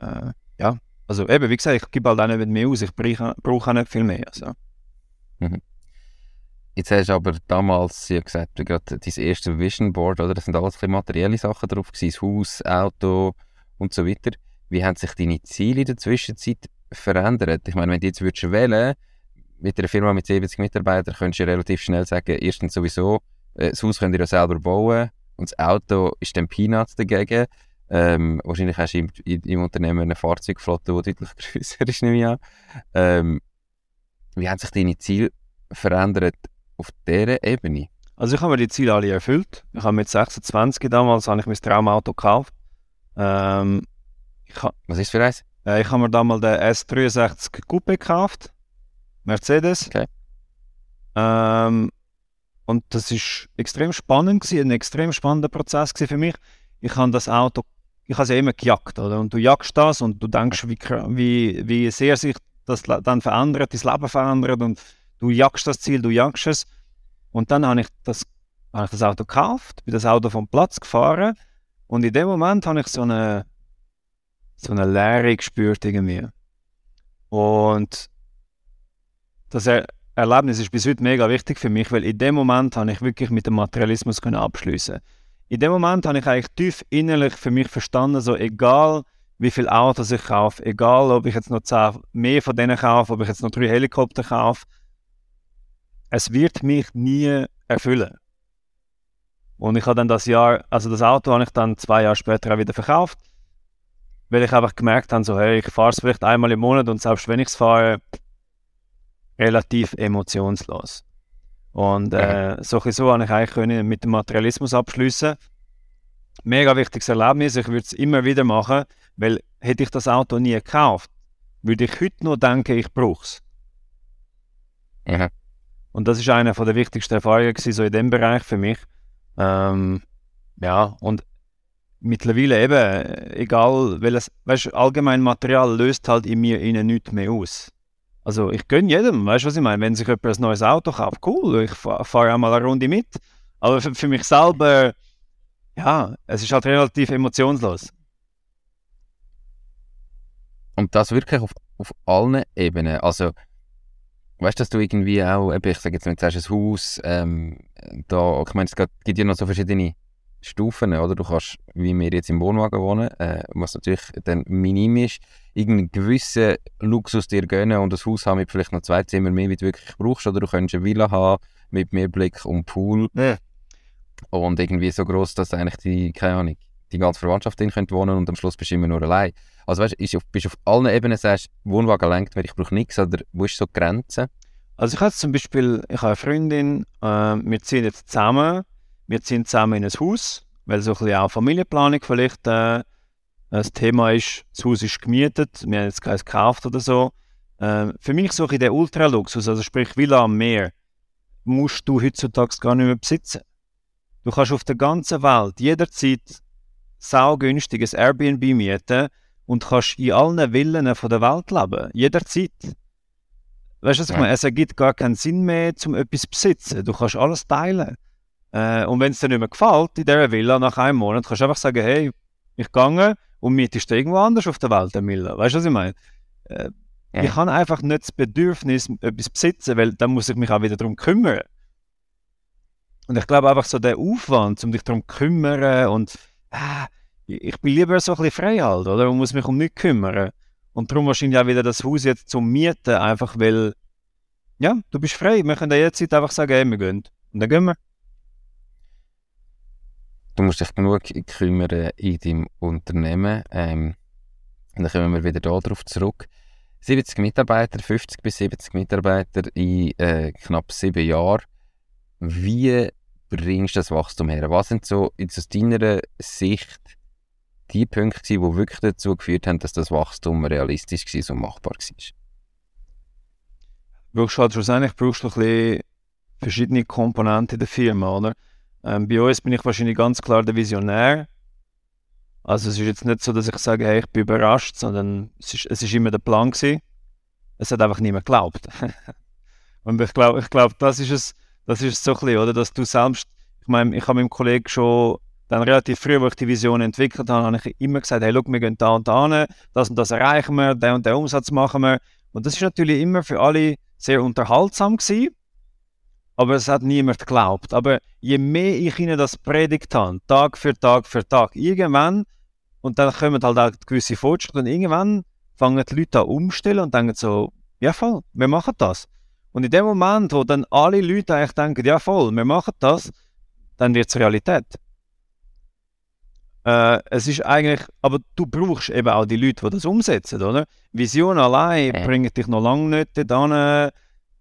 S2: äh, ja, also eben, wie gesagt, ich gebe halt auch nicht mehr aus, ich brauche, brauche auch nicht viel mehr. Also.
S3: Jetzt hast du aber damals ja gesagt, gerade dein erste Vision Board, oder? Das sind alles materielle Sachen drauf gewesen, das Haus, Auto und so weiter. Wie haben sich deine Ziele in der Zwischenzeit verändert? Ich meine, wenn du jetzt würdest wählen mit einer Firma mit 70 Mitarbeitern, könntest du relativ schnell sagen, erstens sowieso, äh, das Haus könnt ihr ja selber bauen und das Auto ist dann Peanuts dagegen. Ähm, wahrscheinlich hast du im, im, Unternehmen eine Fahrzeugflotte, die deutlich (laughs) grösser ist, nehme ich an. Ähm, wie haben sich deine Ziele verändert auf dieser Ebene?
S2: Also ich habe mir die Ziele alle erfüllt. Ich habe mit 26 damals habe ich mein Traumauto gekauft. Ähm,
S3: ha Was ist für eins?
S2: Äh, ich habe mir damals den S63 Coupe gekauft. Mercedes.
S3: Okay.
S2: Ähm, und das ist extrem spannend gewesen, ein extrem spannender Prozess für mich. Ich habe das Auto, ich habe es ja immer gejagt, oder? Und du jagst das und du denkst, wie, wie, wie sehr sich das dann verändert, dein Leben verändert und du jagst das Ziel, du jagst es. Und dann habe ich das, habe ich das Auto gekauft, bin das Auto vom Platz gefahren und in dem Moment habe ich so eine, so eine Leere gespürt irgendwie. Und das er Erlebnis ist bis heute mega wichtig für mich, weil in dem Moment habe ich wirklich mit dem Materialismus abschließen. In dem Moment habe ich eigentlich tief innerlich für mich verstanden, so egal wie viele Autos ich kaufe, egal ob ich jetzt noch zehn mehr von denen kaufe, ob ich jetzt noch drei Helikopter kaufe, es wird mich nie erfüllen. Und ich habe dann das Jahr, also das Auto habe ich dann zwei Jahre später auch wieder verkauft, weil ich einfach gemerkt habe, so hey, ich fahre es vielleicht einmal im Monat und selbst wenn ich es fahre, relativ emotionslos. Und äh, so, so habe ich eigentlich können mit dem Materialismus abschließen. Mega wichtiges Erlebnis. Ich würde es immer wieder machen, weil hätte ich das Auto nie gekauft, würde ich heute nur denken, ich brauche es.
S3: Mhm.
S2: Und das ist eine der wichtigsten Erfahrungen gewesen, so in dem Bereich für mich. Ähm, ja, und mittlerweile eben, egal welches, weißt, allgemein Material löst halt in mir innen nichts mehr aus. Also ich gönne jedem, weißt du, was ich meine? Wenn sich jemand ein neues Auto kauft, cool, ich fahre fahr einmal eine Runde mit. Aber für, für, mich selber, ja, es ist halt relativ emotionslos.
S3: Und das wirklich auf, auf allen Ebenen. Also, weißt du, dass du irgendwie auch, ich sage jetzt, wenn du sagst, ein Haus, ähm, da, ich meine, es gibt ja noch so verschiedene Stufen, oder? Du kannst, wie wir jetzt im Wohnwagen wohnen, äh, was natürlich dann minim ist, irgendeinen gewissen Luxus dir gönnen und ein Haus haben mit vielleicht noch zwei Zimmern mehr, wie du wirklich brauchst, oder du könntest eine Villa haben mit mehr Blick und Pool
S2: ja.
S3: und irgendwie so groß, dass eigentlich die, keine Ahnung, die ganze Verwandtschaft drin könnte wohnen und am Schluss bist du immer nur allein. Also weißt du, bist auf allen Ebenen sagst, Wohnwagen lenkt mir, ich brauche nichts, oder wo ist so die Grenze?
S2: Also ich habe zum Beispiel, ich habe eine Freundin, äh, wir ziehen jetzt zusammen wir ziehen zusammen in ein Haus, weil so ein bisschen auch Familienplanung vielleicht äh, das Thema ist. Das Haus ist gemietet, wir haben jetzt keins gekauft oder so. Äh, für mich so ein der Ultraluxus, also sprich Villa am Meer, musst du heutzutage gar nicht mehr besitzen. Du kannst auf der ganzen Welt jederzeit saugünstiges Airbnb mieten und kannst in allen Villen von der Welt leben. Jederzeit. Weißt du, was ich meine? Es ergibt gar keinen Sinn mehr, um etwas zu besitzen. Du kannst alles teilen. Äh, und wenn es dir nicht mehr gefällt, in dieser Villa nach einem Monat, kannst du einfach sagen, hey, ich gehe und mietest irgendwo anders auf der Welt eine Villa. Weißt du, was ich meine? Äh, ja. Ich habe einfach nicht das Bedürfnis, etwas zu besitzen, weil dann muss ich mich auch wieder darum kümmern. Und ich glaube einfach so der Aufwand, um dich darum zu kümmern und äh, ich bin lieber so ein bisschen frei halt, oder? Und muss mich um nichts kümmern. Und darum wahrscheinlich auch wieder das Haus jetzt zum Mieten, einfach weil, ja, du bist frei. Wir können jetzt einfach sagen, hey, wir gehen. Und dann gehen wir
S3: du musst dich genug kümmern in deinem Unternehmen. Ähm, dann kommen wir wieder darauf zurück. 70 Mitarbeiter, 50 bis 70 Mitarbeiter in äh, knapp sieben Jahren. Wie bringst das Wachstum her? Was sind so aus deiner Sicht die Punkte, die wirklich dazu geführt haben, dass das Wachstum realistisch war und machbar war?
S2: Brauchst halt schlussendlich brauchst du ein bisschen verschiedene Komponenten der Firma, oder? Ähm, bei uns bin ich wahrscheinlich ganz klar der Visionär. Also es ist jetzt nicht so, dass ich sage, hey, ich bin überrascht, sondern es ist, es ist immer der Plan gewesen. Es hat einfach niemand geglaubt. (laughs) Und ich glaube, ich glaub, das ist es, das ist so ein bisschen, oder? Dass du selbst, ich meine, ich habe meinem Kollegen schon dann relativ früh, wo ich die Vision entwickelt habe, habe ich immer gesagt, hey, schau, wir gehen da und da hin, das und das erreichen wir, den und den Umsatz machen wir. Und das ist natürlich immer für alle sehr unterhaltsam gewesen aber es hat niemand geglaubt. Aber je mehr ich ihnen das predigt habe, Tag für Tag für Tag, irgendwann, und dann kommen halt auch gewisse Fortschritte, und irgendwann fangen die Leute an umstellen und denken so, ja voll, wir machen das. Und in dem Moment, wo dann alle Leute eigentlich denken, ja voll, wir machen das, dann wird es Realität. Äh, es ist eigentlich, aber du brauchst eben auch die Leute, die das umsetzen, oder? Vision allein bringt dich noch lange nicht dorthin,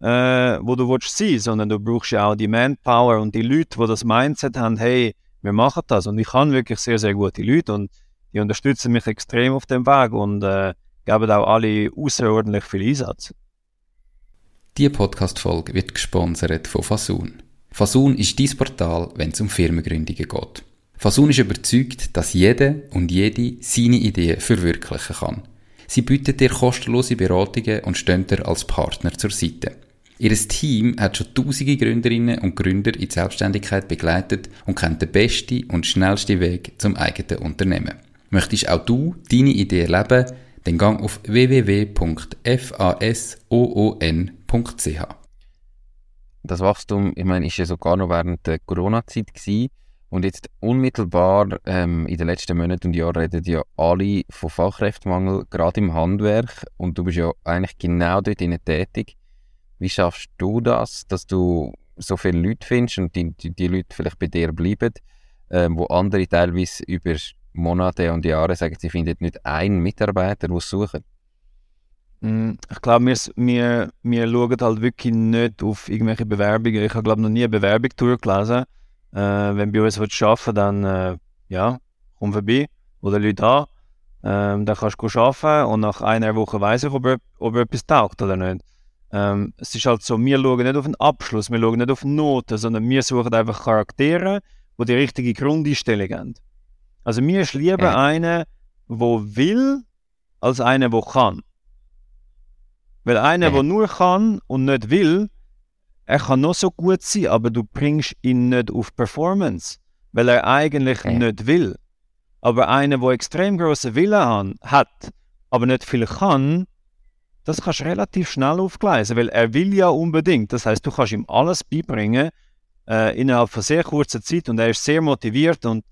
S2: äh, wo du willst sein, sondern du brauchst ja auch die Manpower und die Leute, die das Mindset haben, hey, wir machen das. Und ich habe wirklich sehr, sehr gute Leute und die unterstützen mich extrem auf dem Weg und äh, geben auch alle außerordentlich viel Einsatz.
S1: Diese Podcast-Folge wird gesponsert von Fasun. Fasun ist dein Portal, wenn es um Firmengründungen geht. Fasun ist überzeugt, dass jede und jede seine Ideen verwirklichen kann. Sie bietet dir kostenlose Beratungen und stehen dir als Partner zur Seite. Ihr Team hat schon tausende Gründerinnen und Gründer in die Selbstständigkeit begleitet und kennt den besten und schnellsten Weg zum eigenen Unternehmen. Möchtest auch du deine Idee erleben? Dann gang auf www.fasoon.ch.
S3: Das Wachstum, ich meine, ist ja sogar noch während der Corona-Zeit. Und jetzt unmittelbar ähm, in den letzten Monaten und Jahren reden ja alle von Fachkräftemangel, gerade im Handwerk. Und du bist ja eigentlich genau dort tätig. Wie schaffst du das, dass du so viele Leute findest und die, die, die Leute vielleicht bei dir bleiben, ähm, wo andere teilweise über Monate und Jahre sagen, sie finden nicht einen Mitarbeiter, der suchen?
S2: Mm, ich glaube, wir, wir, wir schauen halt wirklich nicht auf irgendwelche Bewerbungen. Ich habe, glaube noch nie eine Bewerbung durchgelesen. Äh, wenn du bei uns arbeiten willst, dann äh, ja, komm vorbei oder Leute an. Ähm, dann kannst du arbeiten und nach einer Woche weiß ich, ob, ob etwas taugt oder nicht. Ähm, es ist halt so, wir schauen nicht auf den Abschluss, wir schauen nicht auf Noten, sondern wir suchen einfach Charaktere, die die richtige Grundeinstellung haben. Also mir ist lieber ja. einer, der will, als einer, der kann. Weil einer, ja. der nur kann und nicht will, er kann noch so gut sein, aber du bringst ihn nicht auf Performance, weil er eigentlich ja. nicht will. Aber einer, der extrem große Willen hat, aber nicht viel kann, das kannst du relativ schnell aufgleisen, weil er will ja unbedingt. Das heißt, du kannst ihm alles beibringen äh, innerhalb von sehr kurzer Zeit und er ist sehr motiviert und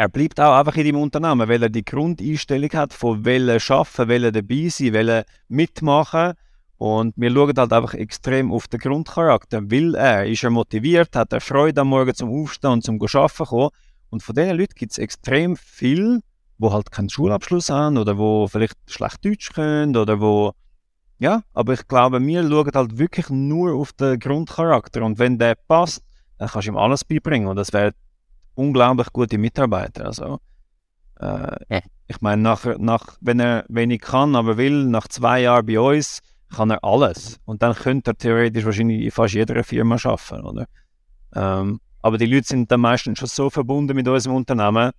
S2: er bleibt auch einfach in deinem Unternehmen, weil er die Grundeinstellung hat, von wollen arbeiten, wollen dabei sein, wollen mitmachen. Und wir schauen halt einfach extrem auf den Grundcharakter. Will er? Ist er motiviert? Hat er Freude am Morgen zum Aufstehen und zum Arbeiten kommen? Und von diesen Leuten gibt es extrem viel, wo halt keinen Schulabschluss haben oder wo vielleicht schlecht Deutsch können oder wo ja, aber ich glaube, wir schauen halt wirklich nur auf den Grundcharakter und wenn der passt, dann kannst du ihm alles beibringen und das wäre unglaublich gute Mitarbeiter. Also äh, ja. ich meine, nach, nach, wenn er wenig kann, aber will, nach zwei Jahren bei uns kann er alles und dann könnte er theoretisch wahrscheinlich in fast jeder Firma arbeiten, oder? Ähm, aber die Leute sind dann meistens schon so verbunden mit unserem Unternehmen,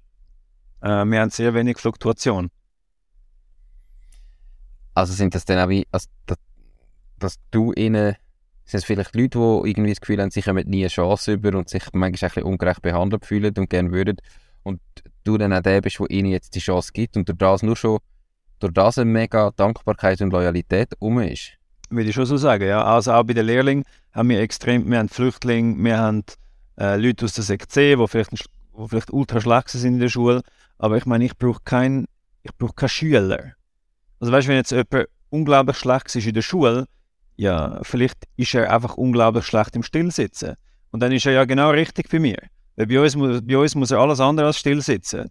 S2: äh, wir haben sehr wenig Fluktuation.
S3: Also sind das dann auch wie, also, dass, dass du ihnen, sind es vielleicht Leute, die irgendwie das Gefühl haben, sie kommen nie eine Chance über und sich manchmal ein bisschen ungerecht behandelt fühlen und gerne würden und du dann auch der bist, der ihnen jetzt die Chance gibt und durch das nur schon, durch das eine mega Dankbarkeit und Loyalität um ist?
S2: Würde ich schon so sagen, ja. Also auch bei den Lehrlingen haben wir extrem, wir haben Flüchtlinge, wir haben äh, Leute aus der Sekt C, die vielleicht, die vielleicht ultra schlecht sind in der Schule aber ich meine, ich brauche keinen brauch kein Schüler. Also weißt du, wenn jetzt jemand unglaublich schlecht ist in der Schule, ja, vielleicht ist er einfach unglaublich schlecht im Stillsitzen. Und dann ist er ja genau richtig für mich. Weil bei uns, bei uns muss er alles andere als stillsitzen.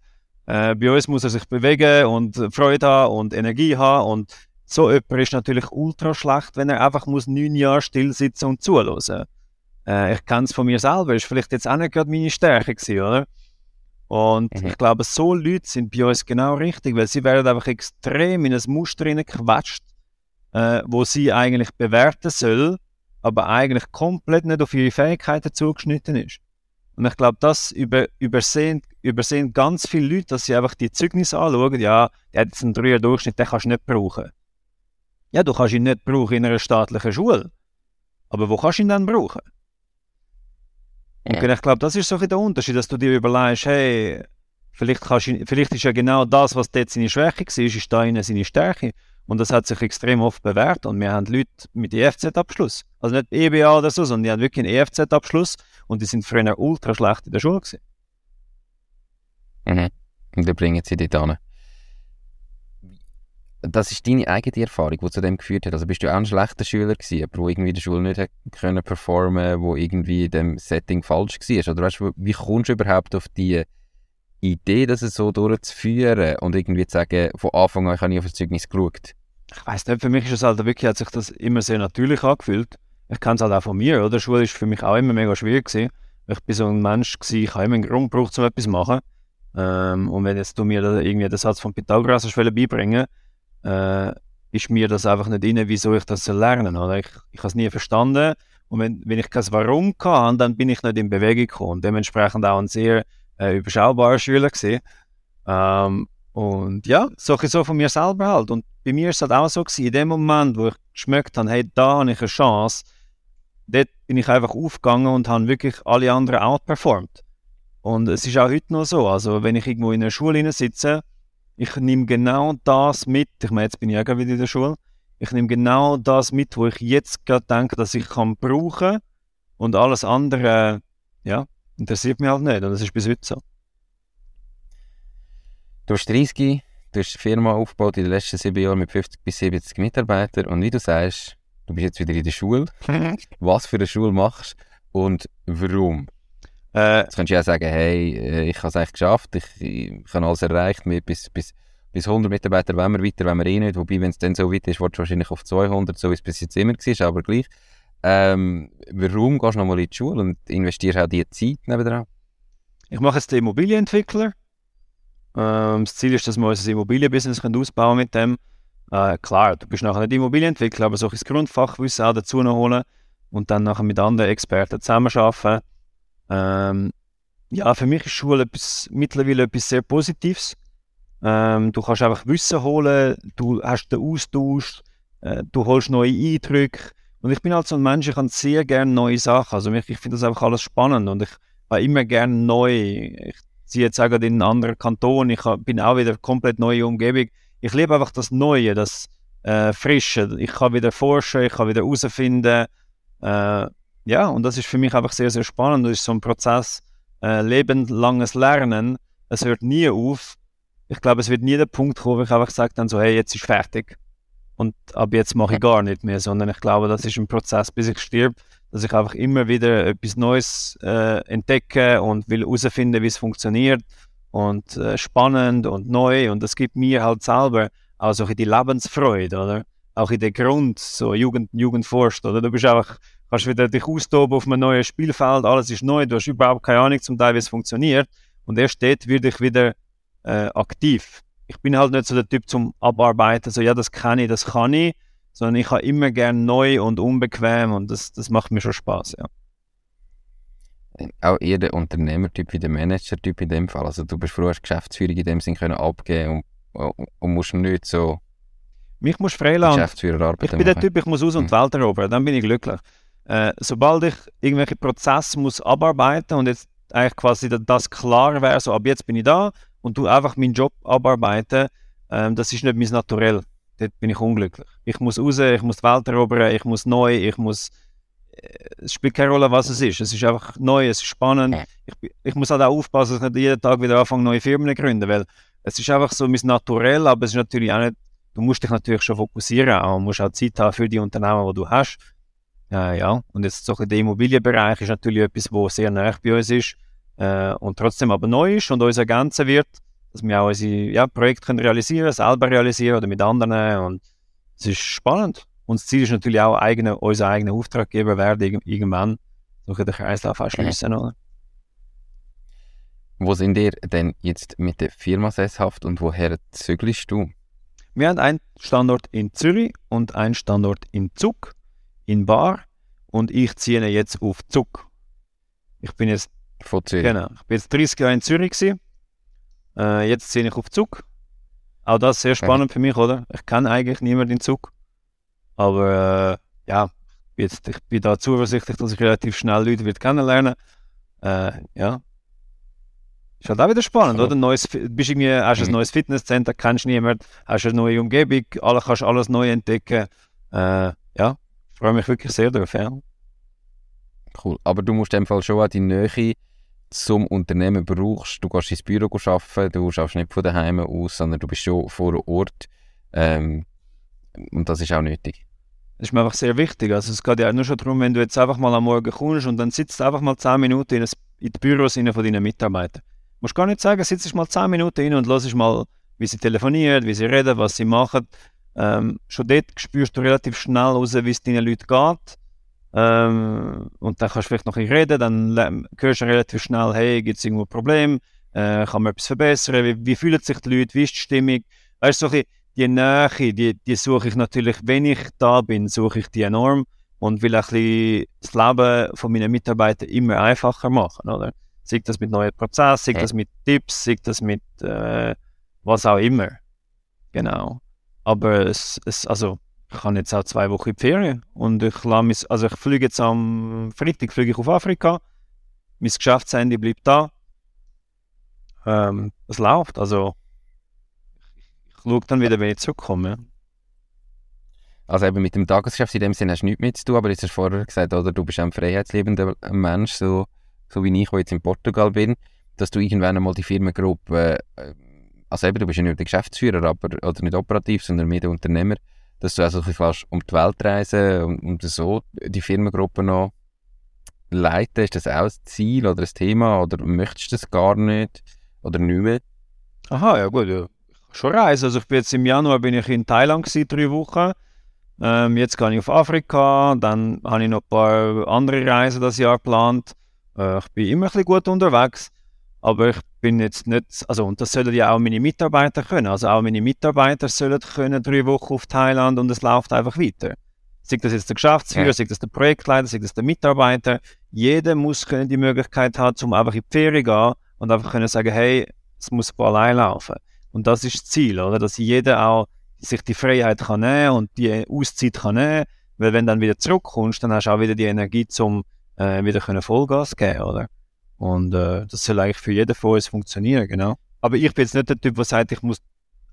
S2: Äh, bei uns muss er sich bewegen und Freude haben und Energie haben. Und so jemand ist natürlich ultra schlecht, wenn er einfach muss neun Jahre still sitzen und zuhören. Äh, ich kenne es von mir selber, ist vielleicht jetzt auch nicht gerade meine Stärke gewesen, oder? Und mhm. ich glaube, so Leute sind bei uns genau richtig, weil sie werden einfach extrem in ein Muster gequetscht, äh, wo sie eigentlich bewerten soll, aber eigentlich komplett nicht auf ihre Fähigkeiten zugeschnitten ist. Und ich glaube, das über, übersehen, übersehen ganz viele Leute, dass sie einfach die Zeugnisse anschauen, ja, der hat jetzt einen Dreier Durchschnitt, den kannst du nicht brauchen. Ja, du kannst ihn nicht brauchen in einer staatlichen Schule. Aber wo kannst du ihn dann brauchen? Und ich glaube, das ist so ein der Unterschied, dass du dir überlegst, hey, vielleicht, kannst du, vielleicht ist ja genau das, was dort seine Schwäche war, ist da innen seine Stärke. Und das hat sich extrem oft bewährt. Und wir haben Leute mit EFZ-Abschluss. Also nicht EBA oder so, sondern die haben wirklich einen EFZ-Abschluss und die sind früher ultra schlecht in der Schule gewesen.
S3: Mhm. Und dann bringen sie dort an das ist deine eigene Erfahrung, die zu dem geführt hat. Also bist du auch ein schlechter Schüler gewesen, der irgendwie in der Schule nicht können performen, wo irgendwie in dem Setting falsch war? Oder weißt, wie kommst du überhaupt auf die Idee, das so durchzuführen und irgendwie zu sagen, von Anfang an habe ich auf das Zeugnis geschaut?
S2: Ich weiß nicht, für mich ist es halt wirklich, hat sich das immer sehr natürlich angefühlt. Ich kenne es halt auch von mir, oder? Schule ist für mich auch immer mega schwierig gewesen. Ich bin so ein Mensch gewesen, ich habe immer einen Grund gebraucht, um etwas zu machen. Ähm, und wenn jetzt du mir da irgendwie den Satz von Pythagoras beibringen äh, ist mir das einfach nicht inne, wieso ich das lernen soll. Ich, ich habe es nie verstanden. Und wenn, wenn ich kein Warum kann, dann bin ich nicht in Bewegung gekommen. Und dementsprechend auch ein sehr äh, überschaubarer Schüler. Ähm, und ja, so so von mir selber halt. Und bei mir ist es halt auch so gewesen, in dem Moment, wo ich geschmeckt habe, hey, da habe ich eine Chance, dort bin ich einfach aufgegangen und habe wirklich alle anderen outperformed. Und es ist auch heute noch so, also wenn ich irgendwo in einer Schule sitze, ich nehme genau das mit, ich meine, jetzt bin ich ja wieder in der Schule, ich nehme genau das mit, wo ich jetzt gerade denke, dass ich kann brauchen und alles andere, ja, interessiert mich halt nicht und das ist bis heute so.
S3: Du hast 30, du hast eine Firma aufgebaut in den letzten sieben Jahren mit 50 bis 70 Mitarbeitern und wie du sagst, du bist jetzt wieder in der Schule. (laughs) Was für eine Schule machst und warum? Äh, Jetzt könntest du ja sagen, hey, äh, ich habe es eigentlich geschafft, ich, ich habe alles erreicht, mit bis, bis, bis 100 Mitarbeiter wenn wir weiter, wenn wir eh nicht. Wobei, wenn es dann so weit ist, wird du wahrscheinlich auf 200, so wie es bis jetzt immer war, aber gleich. Ähm, warum gehst du nochmal in die Schule und investierst auch die Zeit nebenan?
S2: Ich mache jetzt den Immobilienentwickler. Ähm, das Ziel ist, dass wir unser Immobilienbusiness ausbauen mit dem. Äh, klar, du bist nachher nicht Immobilienentwickler, aber solches Grundfachwissen auch dazu noch holen und dann nachher mit anderen Experten zusammenarbeiten. Ähm, ja, für mich ist Schule etwas, mittlerweile etwas sehr Positives. Ähm, du kannst einfach Wissen holen, du hast den Austausch, äh, du holst neue Eindrücke. Und ich bin halt so ein Mensch, ich kann sehr gerne neue Sachen. Also ich, ich finde das einfach alles spannend und ich habe immer gerne neu. Ich ziehe jetzt auch in einen anderen Kanton, ich bin auch wieder komplett neue Umgebung. Ich liebe einfach das Neue, das äh, Frische. Ich kann wieder forschen, ich kann wieder herausfinden. Äh, ja, und das ist für mich einfach sehr, sehr spannend. Das ist so ein Prozess, äh, lebenslanges Lernen. Es hört nie auf. Ich glaube, es wird nie der Punkt kommen, wo ich einfach sage dann so, hey, jetzt ist fertig. Und ab jetzt mache ich gar nicht mehr, sondern ich glaube, das ist ein Prozess, bis ich stirb, dass ich einfach immer wieder etwas Neues äh, entdecke und will herausfinden, wie es funktioniert und äh, spannend und neu und das gibt mir halt selber auch so die Lebensfreude, oder? Auch in den Grund, so Jugend, Jugendforscht, oder? Du bist einfach kannst wieder dich austoben auf einem neuen Spielfeld, alles ist neu, du hast überhaupt keine Ahnung zum Teil, wie es funktioniert. Und erst dort werde ich wieder äh, aktiv. Ich bin halt nicht so der Typ zum Abarbeiten, so ja, das kann ich, das kann ich, sondern ich habe immer gern neu und unbequem und das, das macht mir schon Spaß, ja.
S3: Auch eher der Unternehmertyp wie der Managertyp in dem Fall. Also du bist früher Geschäftsführung in dem Sinn können abgeben und, und musst nicht so
S2: mich muss freilassen. Ich bin der Typ, ich muss aus und die Welt erobern, dann bin ich glücklich. Äh, sobald ich irgendwelche Prozesse muss abarbeiten und jetzt eigentlich quasi das klar wäre, so ab jetzt bin ich da und du einfach meinen Job abarbeiten, ähm, das ist nicht mein Naturell. Dort bin ich unglücklich. Ich muss raus, ich muss die Welt erobern, ich muss neu, ich muss äh, es spielt keine Rolle, was es ist. Es ist einfach neu, es ist spannend. Ich, ich muss halt auch aufpassen, dass ich nicht jeden Tag wieder anfange, neue Firmen zu gründen, weil es ist einfach so mein Naturell, aber es ist natürlich auch nicht, du musst dich natürlich schon fokussieren, auch musst auch Zeit haben für die Unternehmen, die du hast. Äh, ja, und jetzt so der Immobilienbereich ist natürlich etwas, wo sehr nah bei uns ist äh, und trotzdem aber neu ist und uns ergänzen wird, dass wir auch unsere ja, Projekte können realisieren selber realisieren oder mit anderen und es ist spannend. Und das Ziel ist natürlich auch, eigene, unser eigener Auftraggeber werden irgendwann durch den Kreislauf anschließen. Oder?
S3: Wo sind ihr denn jetzt mit der Firma sesshaft und woher zügelst du?
S2: Wir haben einen Standort in Zürich und einen Standort in Zug in Bar und ich ziehe jetzt auf Zug. Ich bin jetzt,
S3: Von Zürich.
S2: Genau, ich bin jetzt 30 Jahre in Zürich gewesen. Äh, jetzt ziehe ich auf Zug. Auch das ist sehr spannend ja. für mich, oder? Ich kenne eigentlich niemanden in Zug. Aber äh, ja, jetzt, ich bin da zuversichtlich, dass ich relativ schnell Leute wird kennenlernen äh, Ja. Ist halt auch wieder spannend, so. oder? Neues, bist irgendwie, hast mhm. ein neues Fitnesscenter, kennst niemanden, hast eine neue Umgebung, alle, kannst alles neu entdecken. Äh, ja, freue mich wirklich sehr darauf, ja.
S3: Cool. Aber du musst in dem Fall schon auch die Nähe zum Unternehmen brauchst. Du gehst ins Büro arbeiten, du schaffst nicht von daheim aus, sondern du bist schon vor Ort. Ähm, und das ist auch nötig.
S2: Das ist mir einfach sehr wichtig. Also es geht ja nur schon darum, wenn du jetzt einfach mal am Morgen kommst und dann sitzt einfach mal 10 Minuten in, in die Büros von deinen Mitarbeitern. Du musst gar nicht sagen, sitzt mal 10 Minuten hin und hörst mal, wie sie telefonieren, wie sie reden, was sie machen. Äh, Ähm, schon dort spürst du relativ schnell raus, wie es deinen Leuten geht. Ähm, und dann kannst du vielleicht noch ein reden, dann hörst du relativ schnell, hey, gibt es irgendwo ein Problem? Äh, kann man etwas verbessern? Wie, wie fühlen sich die Leute? Wie ist die Stimmung? Weißt du, so die Nähe, die, die suche ich natürlich, wenn ich da bin, suche ich die enorm und will ein bisschen das Leben von meinen Mitarbeitern immer einfacher machen, oder? Sei das mit neuen Prozessen, sei das mit Tipps, sei das mit äh, was auch immer. Genau. Aber es, es, also, ich habe jetzt auch zwei Wochen in die Ferien und ich mich, also ich fliege jetzt am Freitag fliege ich auf Afrika. Mein Geschäftshandy bleibt da. Ähm, es läuft, also ich schaue dann wieder, wenn ich zurückkomme.
S3: Also eben mit dem Tagesgeschäft in dem Sinne hast du nichts mehr zu tun, aber jetzt hast du vorher gesagt, oder, du bist ein freiheitsliebender Mensch, so, so wie ich, der jetzt in Portugal bin, dass du irgendwann einmal die Firmengruppe, äh, also eben, du bist ja nicht der Geschäftsführer, aber, oder nicht operativ, sondern mehr der Unternehmer, dass du also bisschen um die Welt reisen und, und so die Firmengruppe noch leiten. Ist das auch ein Ziel oder ein Thema oder möchtest du das gar nicht oder nicht mehr?
S2: Aha, ja gut, ja. schon reisen. Also ich bin jetzt im Januar bin ich in Thailand gewesen, drei Wochen. Ähm, jetzt gehe ich auf Afrika, dann habe ich noch ein paar andere Reisen das Jahr geplant. Äh, ich bin immer ein bisschen gut unterwegs, aber ich bin jetzt nicht, also und das sollen ja auch meine Mitarbeiter können. Also auch meine Mitarbeiter sollen können drei Wochen auf Thailand und es läuft einfach weiter. Sei das jetzt der Geschäftsführer, ja. sei das der Projektleiter, sei das der Mitarbeiter. Jeder muss können die Möglichkeit haben, um einfach in die Ferien gehen und einfach können sagen, hey, es muss von allein laufen. Und das ist das Ziel, oder? Dass jeder auch sich die Freiheit kann nehmen und die Auszeit kann nehmen, weil wenn du dann wieder zurückkommst, dann hast du auch wieder die Energie, um äh, wieder können Vollgas geben, oder? Und äh, das soll eigentlich für jeden von uns funktionieren, genau. Aber ich bin jetzt nicht der Typ, der sagt, ich muss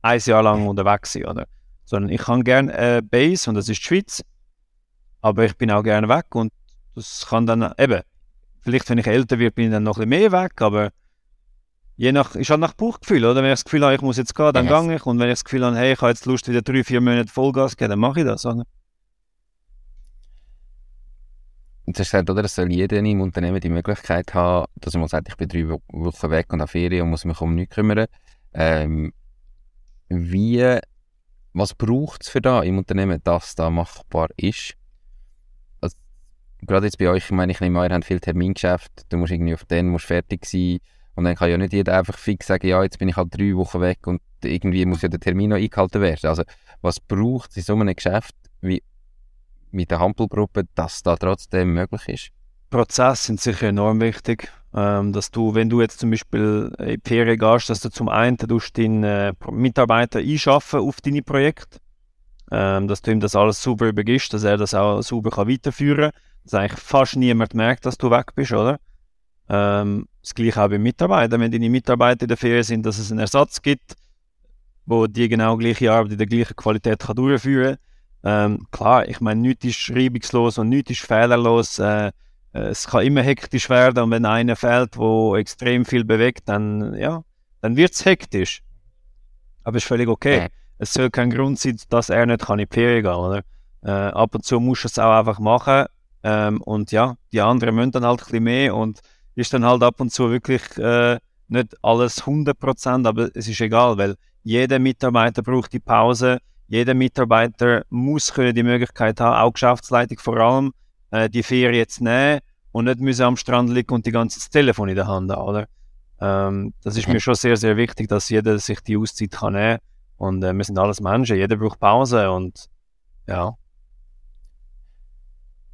S2: ein Jahr lang unterwegs sein, oder? Sondern ich kann gerne äh, Base und das ist die Schweiz, aber ich bin auch gerne weg und das kann dann eben, vielleicht wenn ich älter werde, bin ich dann noch ein bisschen mehr weg, aber je nach, ist halt nach Bauchgefühl, oder? Wenn ich das Gefühl habe, ich muss jetzt gehen, dann yes. gehe ich. Und wenn ich das Gefühl habe, hey, ich habe jetzt Lust, wieder drei, vier Monate Vollgas zu geben, dann mache ich das, oder?
S3: Und hast gesagt, oder? Es soll jeder im Unternehmen die Möglichkeit haben, dass man sagt, ich bin drei Wochen weg und auf Ferien und muss mich um nichts kümmern. Ähm, wie, was braucht es für da im Unternehmen, dass da machbar ist? Also, gerade jetzt bei euch, ich meine, ich nehme an, ihr habt viel Termingeschäft, du musst irgendwie auf den musst fertig sein und dann kann ja nicht jeder einfach fix sagen, ja, jetzt bin ich halt drei Wochen weg und irgendwie muss ja der Termin noch eingehalten werden. Also was braucht es in so einem Geschäft wie mit der Hampelgruppe, dass da trotzdem möglich ist?
S2: Prozesse sind sicher enorm wichtig. Ähm, dass du, wenn du jetzt zum Beispiel in die Ferien gehst, dass du zum einen deinen äh, Mitarbeiter einschaffen auf deine Projekte, ähm, dass du ihm das alles super übergibst, dass er das auch super kann weiterführen kann, dass eigentlich fast niemand merkt, dass du weg bist, oder? Ähm, das gleiche auch bei Mitarbeitern. Wenn deine Mitarbeiter in der Ferien sind, dass es einen Ersatz gibt, wo die genau gleiche Arbeit in der gleichen Qualität kann durchführen kann. Ähm, klar, ich meine, nichts ist reibungslos und nichts ist fehlerlos. Äh, äh, es kann immer hektisch werden und wenn einer fällt, wo extrem viel bewegt, dann, ja, dann wird es hektisch. Aber es ist völlig okay. Ja. Es soll kein Grund sein, dass er nicht kann in die Ferien gehen kann. Äh, ab und zu muss er es auch einfach machen. Ähm, und ja, die anderen müssen dann halt ein bisschen mehr und ist dann halt ab und zu wirklich äh, nicht alles 100%, aber es ist egal, weil jeder Mitarbeiter braucht die Pause, jeder Mitarbeiter muss können die Möglichkeit haben, auch Geschäftsleitung vor allem, äh, die Ferien zu nehmen und nicht müssen am Strand liegen und die ganze das Telefon in der Hand haben, oder? Ähm, das ist mir schon sehr, sehr wichtig, dass jeder sich die Auszeit kann nehmen und äh, wir sind alles Menschen, jeder braucht Pause und ja,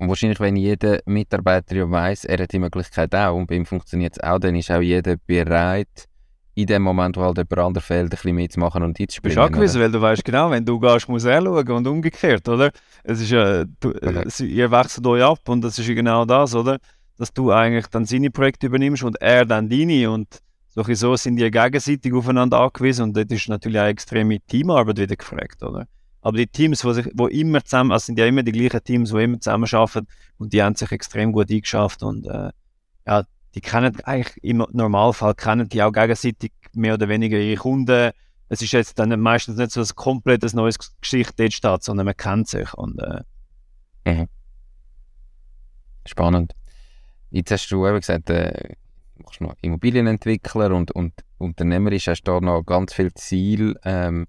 S3: und wahrscheinlich, wenn jeder Mitarbeiter ja weiss, er hat die Möglichkeit auch und bei ihm funktioniert es auch, dann ist auch jeder bereit, in dem Moment, wo halt jemand anderes fehlt, ein bisschen mitzumachen und
S2: einzuspringen. Du bist angewiesen, weil du weißt genau, wenn du gehst, muss er schauen und umgekehrt, oder? Es ist ja, du, okay. es, ihr wechselt euch ab und das ist ja genau das, oder? Dass du eigentlich dann seine Projekte übernimmst und er dann deine und so sind die gegenseitig aufeinander angewiesen und das ist natürlich auch extreme Teamarbeit wieder gefragt, oder? Aber die Teams, die sich, wo immer zusammen, also sind ja immer die gleichen Teams, die immer zusammen arbeiten und die haben sich extrem gut eingeschafft und äh, ja, die kennen eigentlich im Normalfall kennen die auch gegenseitig mehr oder weniger ihre Kunden. Es ist jetzt dann meistens nicht so ein komplettes neues Geschichte dort steht, sondern man kennt sich und äh,
S3: mhm. Spannend. Jetzt hast du eben gesagt, äh, machst noch Immobilienentwickler und, und unternehmerisch hast du da noch ganz viel Ziel. Ähm,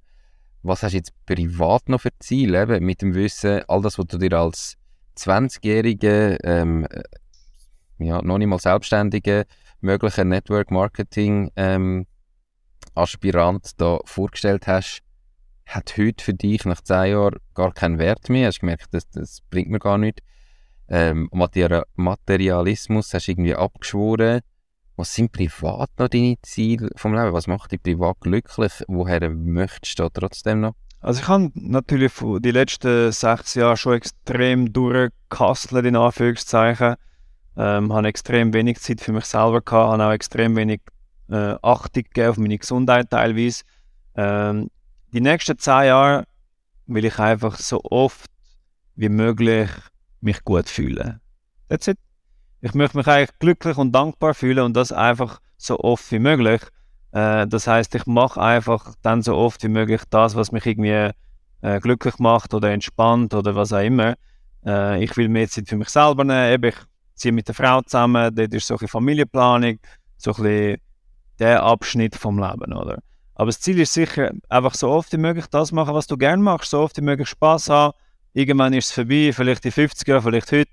S3: was hast du jetzt privat noch für Ziele, mit dem Wissen, all das, was du dir als 20-Jährige, ähm, äh, ja, noch nicht mal Selbstständige, mögliche Network Marketing ähm, Aspirant da vorgestellt hast, hat heute für dich nach zehn Jahren gar keinen Wert mehr. Hast du gemerkt, das, das bringt mir gar nichts. Ähm, Materialismus hast du irgendwie abgeschworen. Was sind privat noch deine Ziele vom Leben? Was macht dich privat glücklich? Woher möchtest du trotzdem noch?
S2: Also ich habe natürlich die letzten sechs Jahre schon extrem durchgekastelt, in Anführungszeichen. Ähm, habe extrem wenig Zeit für mich selber gehabt, habe auch extrem wenig äh, Achtung gegeben auf meine Gesundheit teilweise. Ähm, die nächsten zehn Jahre will ich einfach so oft wie möglich mich gut fühlen. That's it. Ich möchte mich eigentlich glücklich und dankbar fühlen und das einfach so oft wie möglich. Äh, das heißt, ich mache einfach dann so oft wie möglich das, was mich irgendwie äh, glücklich macht oder entspannt oder was auch immer. Äh, ich will mehr Zeit für mich selber nehmen. Eben, ich ziehe mit der Frau zusammen, dort ist so ein Familienplanung, so ein bisschen der Abschnitt vom Leben, oder? Aber das Ziel ist sicher, einfach so oft wie möglich das machen, was du gerne machst, so oft wie möglich Spaß haben. Irgendwann ist es vorbei, vielleicht in 50 Jahren, vielleicht heute.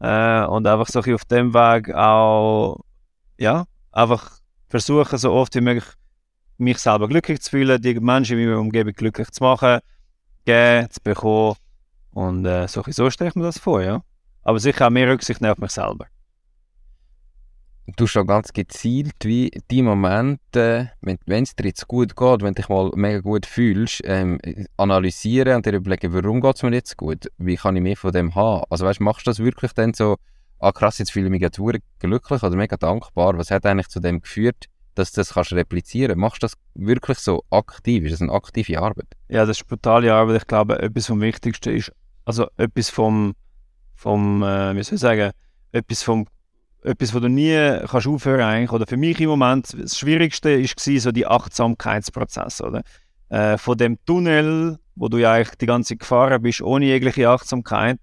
S2: Äh, und einfach so auf dem Weg auch, ja, einfach versuchen, so oft wie möglich mich selber glücklich zu fühlen, die Menschen in meiner Umgebung glücklich zu machen, geben, zu bekommen. Und äh, so, so stelle ich mir das vor, ja. Aber sicher auch mehr Rücksicht auf mich selber
S3: du schon ganz gezielt wie die Momente, wenn es dir jetzt gut geht, wenn du dich mal mega gut fühlst, ähm, analysieren und dir überlegen, warum geht es mir jetzt gut? Wie kann ich mehr von dem haben? Also weißt, machst du das wirklich dann so, ah krass, jetzt fühle ich mich jetzt glücklich oder mega dankbar. Was hat eigentlich zu dem geführt, dass du das kannst replizieren? Machst du das wirklich so aktiv? Ist das eine aktive Arbeit?
S2: Ja, das ist brutale Arbeit. Ich glaube, etwas vom Wichtigsten ist, also etwas vom, vom äh, wie soll ich sagen, etwas vom etwas, was du nie kannst aufhören eigentlich, oder für mich im Moment das Schwierigste war so die Achtsamkeitsprozess, oder? Äh, von dem Tunnel, wo du ja eigentlich die ganze gefahren bist, ohne jegliche Achtsamkeit,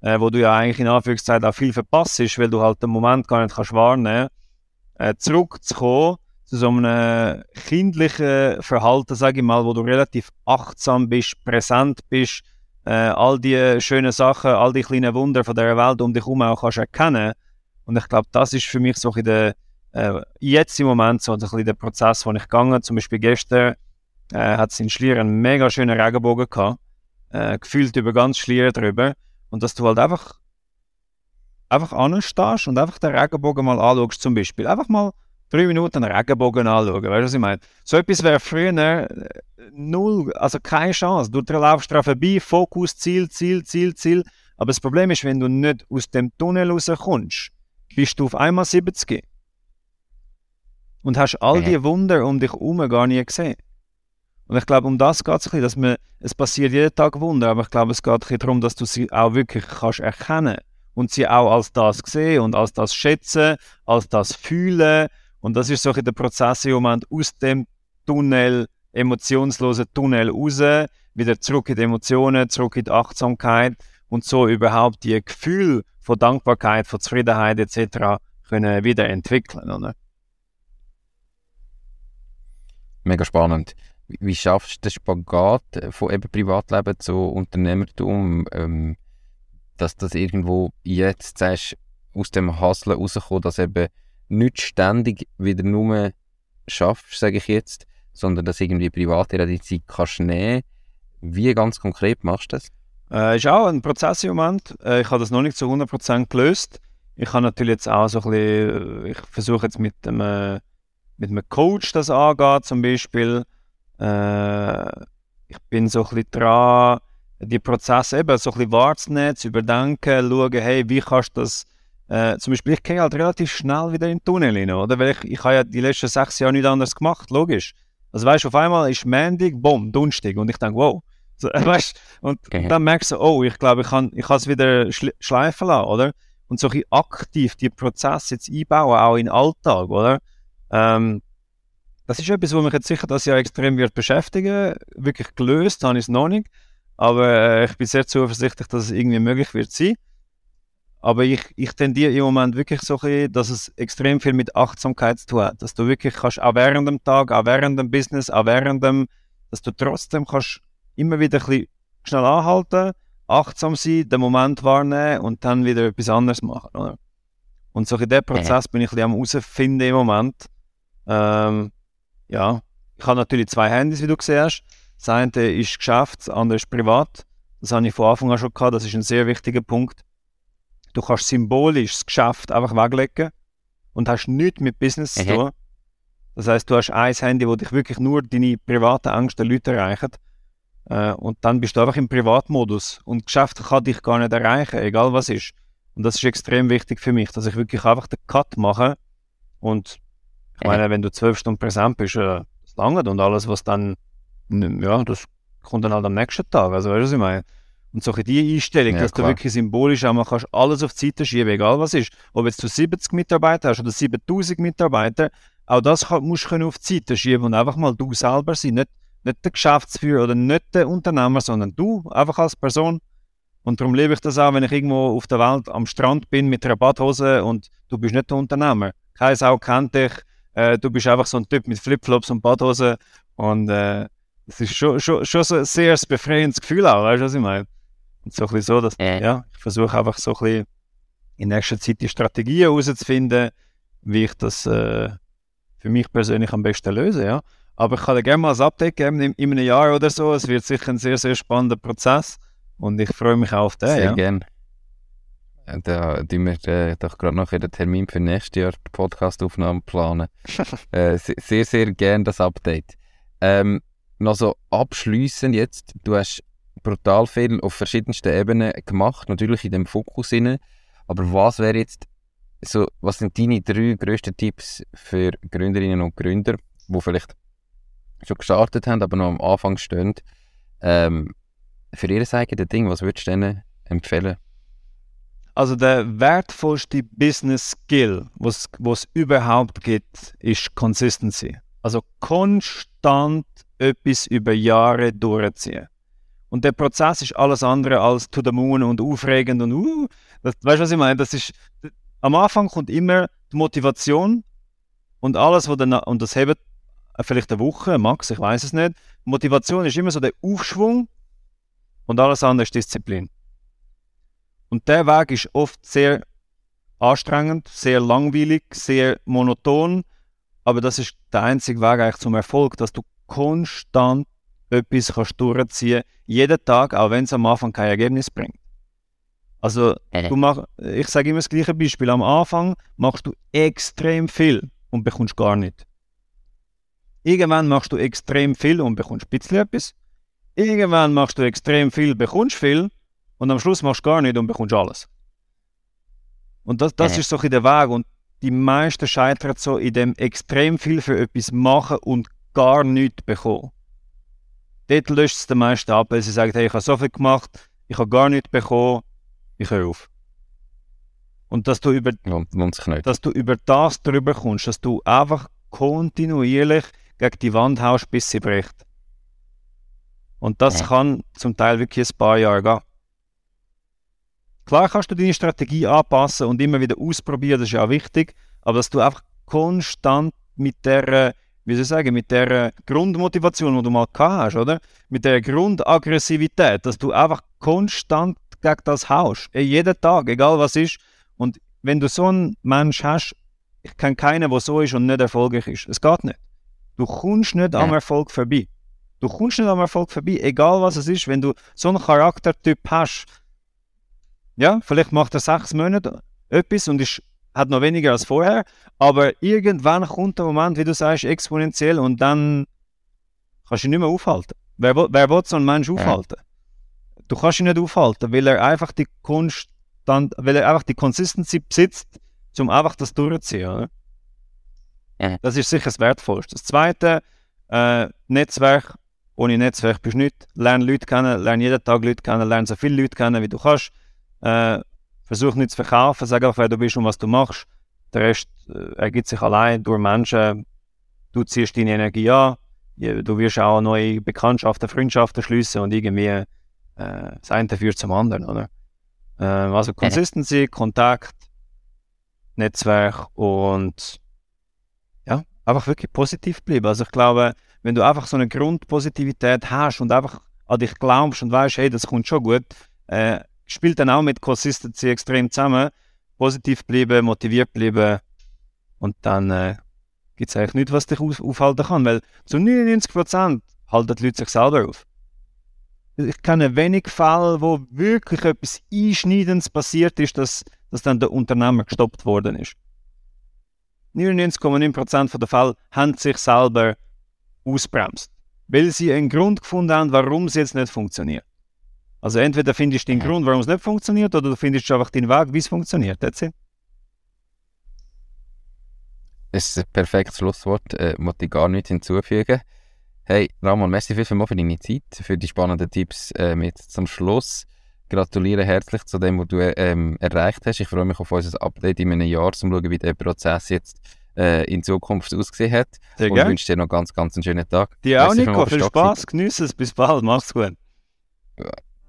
S2: äh, wo du ja eigentlich in Anführungszeichen auch viel verpasst, weil du halt den Moment gar nicht kannst wahrnehmen äh, zurückzukommen zu so einem kindlichen Verhalten, sage ich mal, wo du relativ achtsam bist, präsent bist, äh, all die schönen Sachen, all die kleinen Wunder von der Welt um dich herum auch kannst erkennen und ich glaube, das ist für mich so ein der, äh, jetzt im Moment so ein der Prozess, wo ich gegangen Zum Beispiel gestern äh, hat es in Schlier einen mega schönen Regenbogen gehabt, äh, gefühlt über ganz Schlier drüber. Und dass du halt einfach, einfach anstehst und einfach den Regenbogen mal anschaust, zum Beispiel. Einfach mal drei Minuten Regenbogen anschauen, weißt du, was ich meine? So etwas wäre früher äh, null, also keine Chance. Du laufst dran vorbei, Fokus, Ziel, Ziel, Ziel, Ziel. Aber das Problem ist, wenn du nicht aus dem Tunnel rauskommst, bist du auf einmal 70 und hast all die Wunder um dich herum gar nie gesehen. Und ich glaube, um das geht es ein bisschen, dass man, es passiert jeden Tag Wunder, aber ich glaube, es geht ein bisschen darum, dass du sie auch wirklich kannst erkennen und sie auch als das sehen und als das schätzen, als das fühlen. Und das ist so der Prozess im Moment aus dem Tunnel, emotionslosen Tunnel raus, wieder zurück in die Emotionen, zurück in die Achtsamkeit und so überhaupt die Gefühle von Dankbarkeit, von Zufriedenheit etc. können wieder entwickeln. Oder?
S3: Mega spannend. Wie schaffst du den Spagat von eben Privatleben zu Unternehmertum, ähm, dass das irgendwo jetzt sagst, aus dem Hustle rauskommt, dass eben nicht ständig wieder nur schaffst, sage ich jetzt, sondern dass irgendwie privat die Zeit kannst nehmen. Wie ganz konkret machst du das?
S2: Äh, ist auch ein Prozess im Moment. Äh, ich habe das noch nicht zu 100% gelöst. Ich habe natürlich jetzt auch so ein bisschen, äh, ich versuche jetzt mit einem, äh, mit einem Coach das angehen, zum Beispiel. Äh, ich bin so ein bisschen dran, die Prozesse eben so ein bisschen wahrzunehmen, zu überdenken, schauen, hey, wie kannst du das, äh, zum Beispiel, ich gehe halt relativ schnell wieder in den Tunnel rein, oder? Weil ich, ich habe ja die letzten sechs Jahre nichts anderes gemacht, logisch. Also weißt du, auf einmal ist Montag, bumm, Donnerstag und ich denke, wow, so, (laughs) weißt, und okay. dann merkst du, oh, ich glaube, ich kann ich es wieder schleifen lassen, oder? Und so ein aktiv die Prozesse jetzt einbauen, auch in den Alltag, oder? Ähm, das ist etwas, was mich jetzt sicher das Jahr extrem wird beschäftigen. Wirklich gelöst habe ich es noch nicht. Aber äh, ich bin sehr zuversichtlich, dass es irgendwie möglich wird sein. Aber ich, ich tendiere im Moment wirklich so bisschen, dass es extrem viel mit Achtsamkeit zu tun hat. Dass du wirklich kannst, auch während dem Tag, auch während dem Business, auch während dem, dass du trotzdem kannst immer wieder ein bisschen schnell anhalten, achtsam sein, den Moment wahrnehmen und dann wieder etwas anderes machen. Oder? Und so in diesem Prozess bin ich ein bisschen am herausfinden im Moment. Ähm, ja, ich habe natürlich zwei Handys, wie du siehst. Das eine ist Geschäft, das andere ist privat. Das habe ich von Anfang an schon gehabt, das ist ein sehr wichtiger Punkt. Du kannst symbolisch das Geschäft einfach weglegen und hast nichts mit Business zu tun. Das heißt, du hast ein Handy, wo dich wirklich nur deine privaten Ängste Leute erreichen. Äh, und dann bist du einfach im Privatmodus. Und Geschäft kann dich gar nicht erreichen, egal was ist. Und das ist extrem wichtig für mich, dass ich wirklich einfach den Cut mache. Und ich meine, wenn du zwölf Stunden präsent bist, äh, das langt und alles, was dann, ja, das kommt dann halt am nächsten Tag. Also, weißt du, was ich meine? Und so die Einstellung, ja, dass klar. du wirklich symbolisch einmal kannst alles auf die Seite schieben, egal was ist. Ob jetzt du 70 Mitarbeiter hast oder 7000 Mitarbeiter, auch das kann, musst du auf die Seite schieben und einfach mal du selber sein. Nicht, nicht der Geschäftsführer oder nicht der Unternehmer, sondern du, einfach als Person. Und darum liebe ich das auch, wenn ich irgendwo auf der Welt am Strand bin mit einer Badhose und du bist nicht der Unternehmer. Keine Sau kennt dich, äh, du bist einfach so ein Typ mit Flipflops und Badhose und äh, es ist schon, schon, schon so ein sehr befreiendes Gefühl auch, weißt du, was ich meine? Und so ein bisschen so, dass, äh. ja, ich versuche einfach so ein bisschen in nächster Zeit die Strategien herauszufinden, wie ich das äh, für mich persönlich am besten löse, ja. Aber ich kann dir gerne mal ein Update geben in, in einem Jahr oder so. Es wird sicher ein sehr, sehr spannender Prozess und ich freue mich auch auf den.
S3: Sehr
S2: ja.
S3: gerne. Da tun wir äh, doch gerade noch den Termin für nächstes Jahr die Podcastaufnahme planen. (laughs) äh, sehr, sehr gerne das Update. Ähm, noch so abschließend jetzt, du hast brutal viel auf verschiedensten Ebenen gemacht, natürlich in dem Fokus inne. Aber was wäre jetzt so, was sind deine drei grössten Tipps für Gründerinnen und Gründer, die vielleicht schon gestartet haben, aber noch am Anfang stehen, ähm, für ihr eigenes Ding, was würdest du denen empfehlen?
S2: Also der wertvollste Business Skill, was es überhaupt gibt, ist Consistency. Also konstant etwas über Jahre durchziehen. Und der Prozess ist alles andere als to the moon und aufregend und uh, das, weißt du, was ich meine? Das ist, am Anfang kommt immer die Motivation und alles, was dann, und das hebt vielleicht eine Woche, max, ich weiß es nicht. Motivation ist immer so der Aufschwung und alles andere ist Disziplin. Und der Weg ist oft sehr anstrengend, sehr langweilig, sehr monoton, aber das ist der einzige Weg eigentlich zum Erfolg, dass du konstant etwas kannst durchziehen jeden Tag, auch wenn es am Anfang kein Ergebnis bringt. Also, du mach, ich sage immer das gleiche Beispiel. Am Anfang machst du extrem viel und bekommst gar nichts. Irgendwann machst du extrem viel und bekommst ein bisschen etwas. Irgendwann machst du extrem viel, bekommst viel und am Schluss machst du gar nichts und bekommst alles. Und das, das ist so der Weg. Und die meisten scheitern so in dem extrem viel für etwas machen und gar nichts bekommen. Dort löscht es den meisten ab, weil sie sagen, hey, ich habe so viel gemacht, ich habe gar nichts bekommen, ich höre auf. Und dass du über, dass du über das drüber kommst, dass du einfach kontinuierlich gegen die Wand haust, bis sie bricht. Und das ja. kann zum Teil wirklich ein paar Jahre gehen. Klar kannst du deine Strategie anpassen und immer wieder ausprobieren, das ist ja auch wichtig, aber dass du einfach konstant mit der wie soll ich sagen, mit der Grundmotivation, die du mal gehabt hast, oder? Mit der Grundaggressivität, dass du einfach konstant gegen das haust. Jeden Tag, egal was ist. Und wenn du so einen Mensch hast, ich kenne keinen, der so ist und nicht erfolgreich ist. Es geht nicht. Du kommst nicht am Erfolg vorbei. Du kommst nicht am Erfolg vorbei, egal was es ist. Wenn du so einen Charaktertyp hast, ja, vielleicht macht er sechs Monate etwas und ist hat noch weniger als vorher, aber irgendwann kommt der Moment, wie du sagst, exponentiell und dann kannst du ihn nicht mehr aufhalten. Wer, wer will so einen Mensch aufhalten? Ja. Du kannst ihn nicht aufhalten, weil er einfach die Konstant, weil er einfach die Consistency besitzt, um einfach das durchzuziehen. Ja. Das ist sicher das Wertvollste. Das Zweite, äh, Netzwerk. Ohne Netzwerk bist du nicht. Lern Leute kennen, lern jeden Tag Leute kennen, lern so viele Leute kennen, wie du kannst. Äh, Versuch nicht zu verkaufen, sag einfach, wer du bist und was du machst. Der Rest äh, ergibt sich allein durch Menschen. Du ziehst deine Energie an. Du wirst auch neue Bekanntschaften, Freundschaften schließen und irgendwie äh, das eine führt zum anderen, oder? Äh, also Consistency, Kontakt, Netzwerk und ja, einfach wirklich positiv bleiben. Also ich glaube, wenn du einfach so eine Grundpositivität hast und einfach an dich glaubst und weißt, hey, das kommt schon gut, äh, spielt dann auch mit Consistency extrem zusammen. Positiv bleiben, motiviert bleiben und dann äh, gibt es eigentlich nichts, was dich aufhalten kann, weil zu 99% halten die Leute sich selber auf. Ich kenne wenig Fälle, wo wirklich etwas Einschneidendes passiert ist, dass, dass dann der Unternehmer gestoppt worden ist. 99,9% der Fälle haben sich selber ausbremst, weil sie einen Grund gefunden haben, warum es jetzt nicht funktioniert. Also entweder findest du den Grund, warum es nicht funktioniert, oder du findest einfach den Weg, wie es funktioniert. That's it.
S3: Das ist ein perfektes Schlusswort, äh, möchte ich gar nichts hinzufügen. Hey, Ramon, merci vielmals für deine Zeit, für die spannenden Tipps äh, mit zum Schluss. Gratuliere herzlich zu dem, was du ähm, erreicht hast. Ich freue mich auf unser Update in einem Jahr, um zu schauen, wie der Prozess jetzt äh, in Zukunft ausgesehen hat.
S2: Sehr
S3: und
S2: gerne.
S3: wünsche dir noch ganz, ganz einen schönen Tag.
S2: Dir auch,
S3: Merci
S2: Nico. Viel Spaß, genieße es. Bis bald. Mach's gut.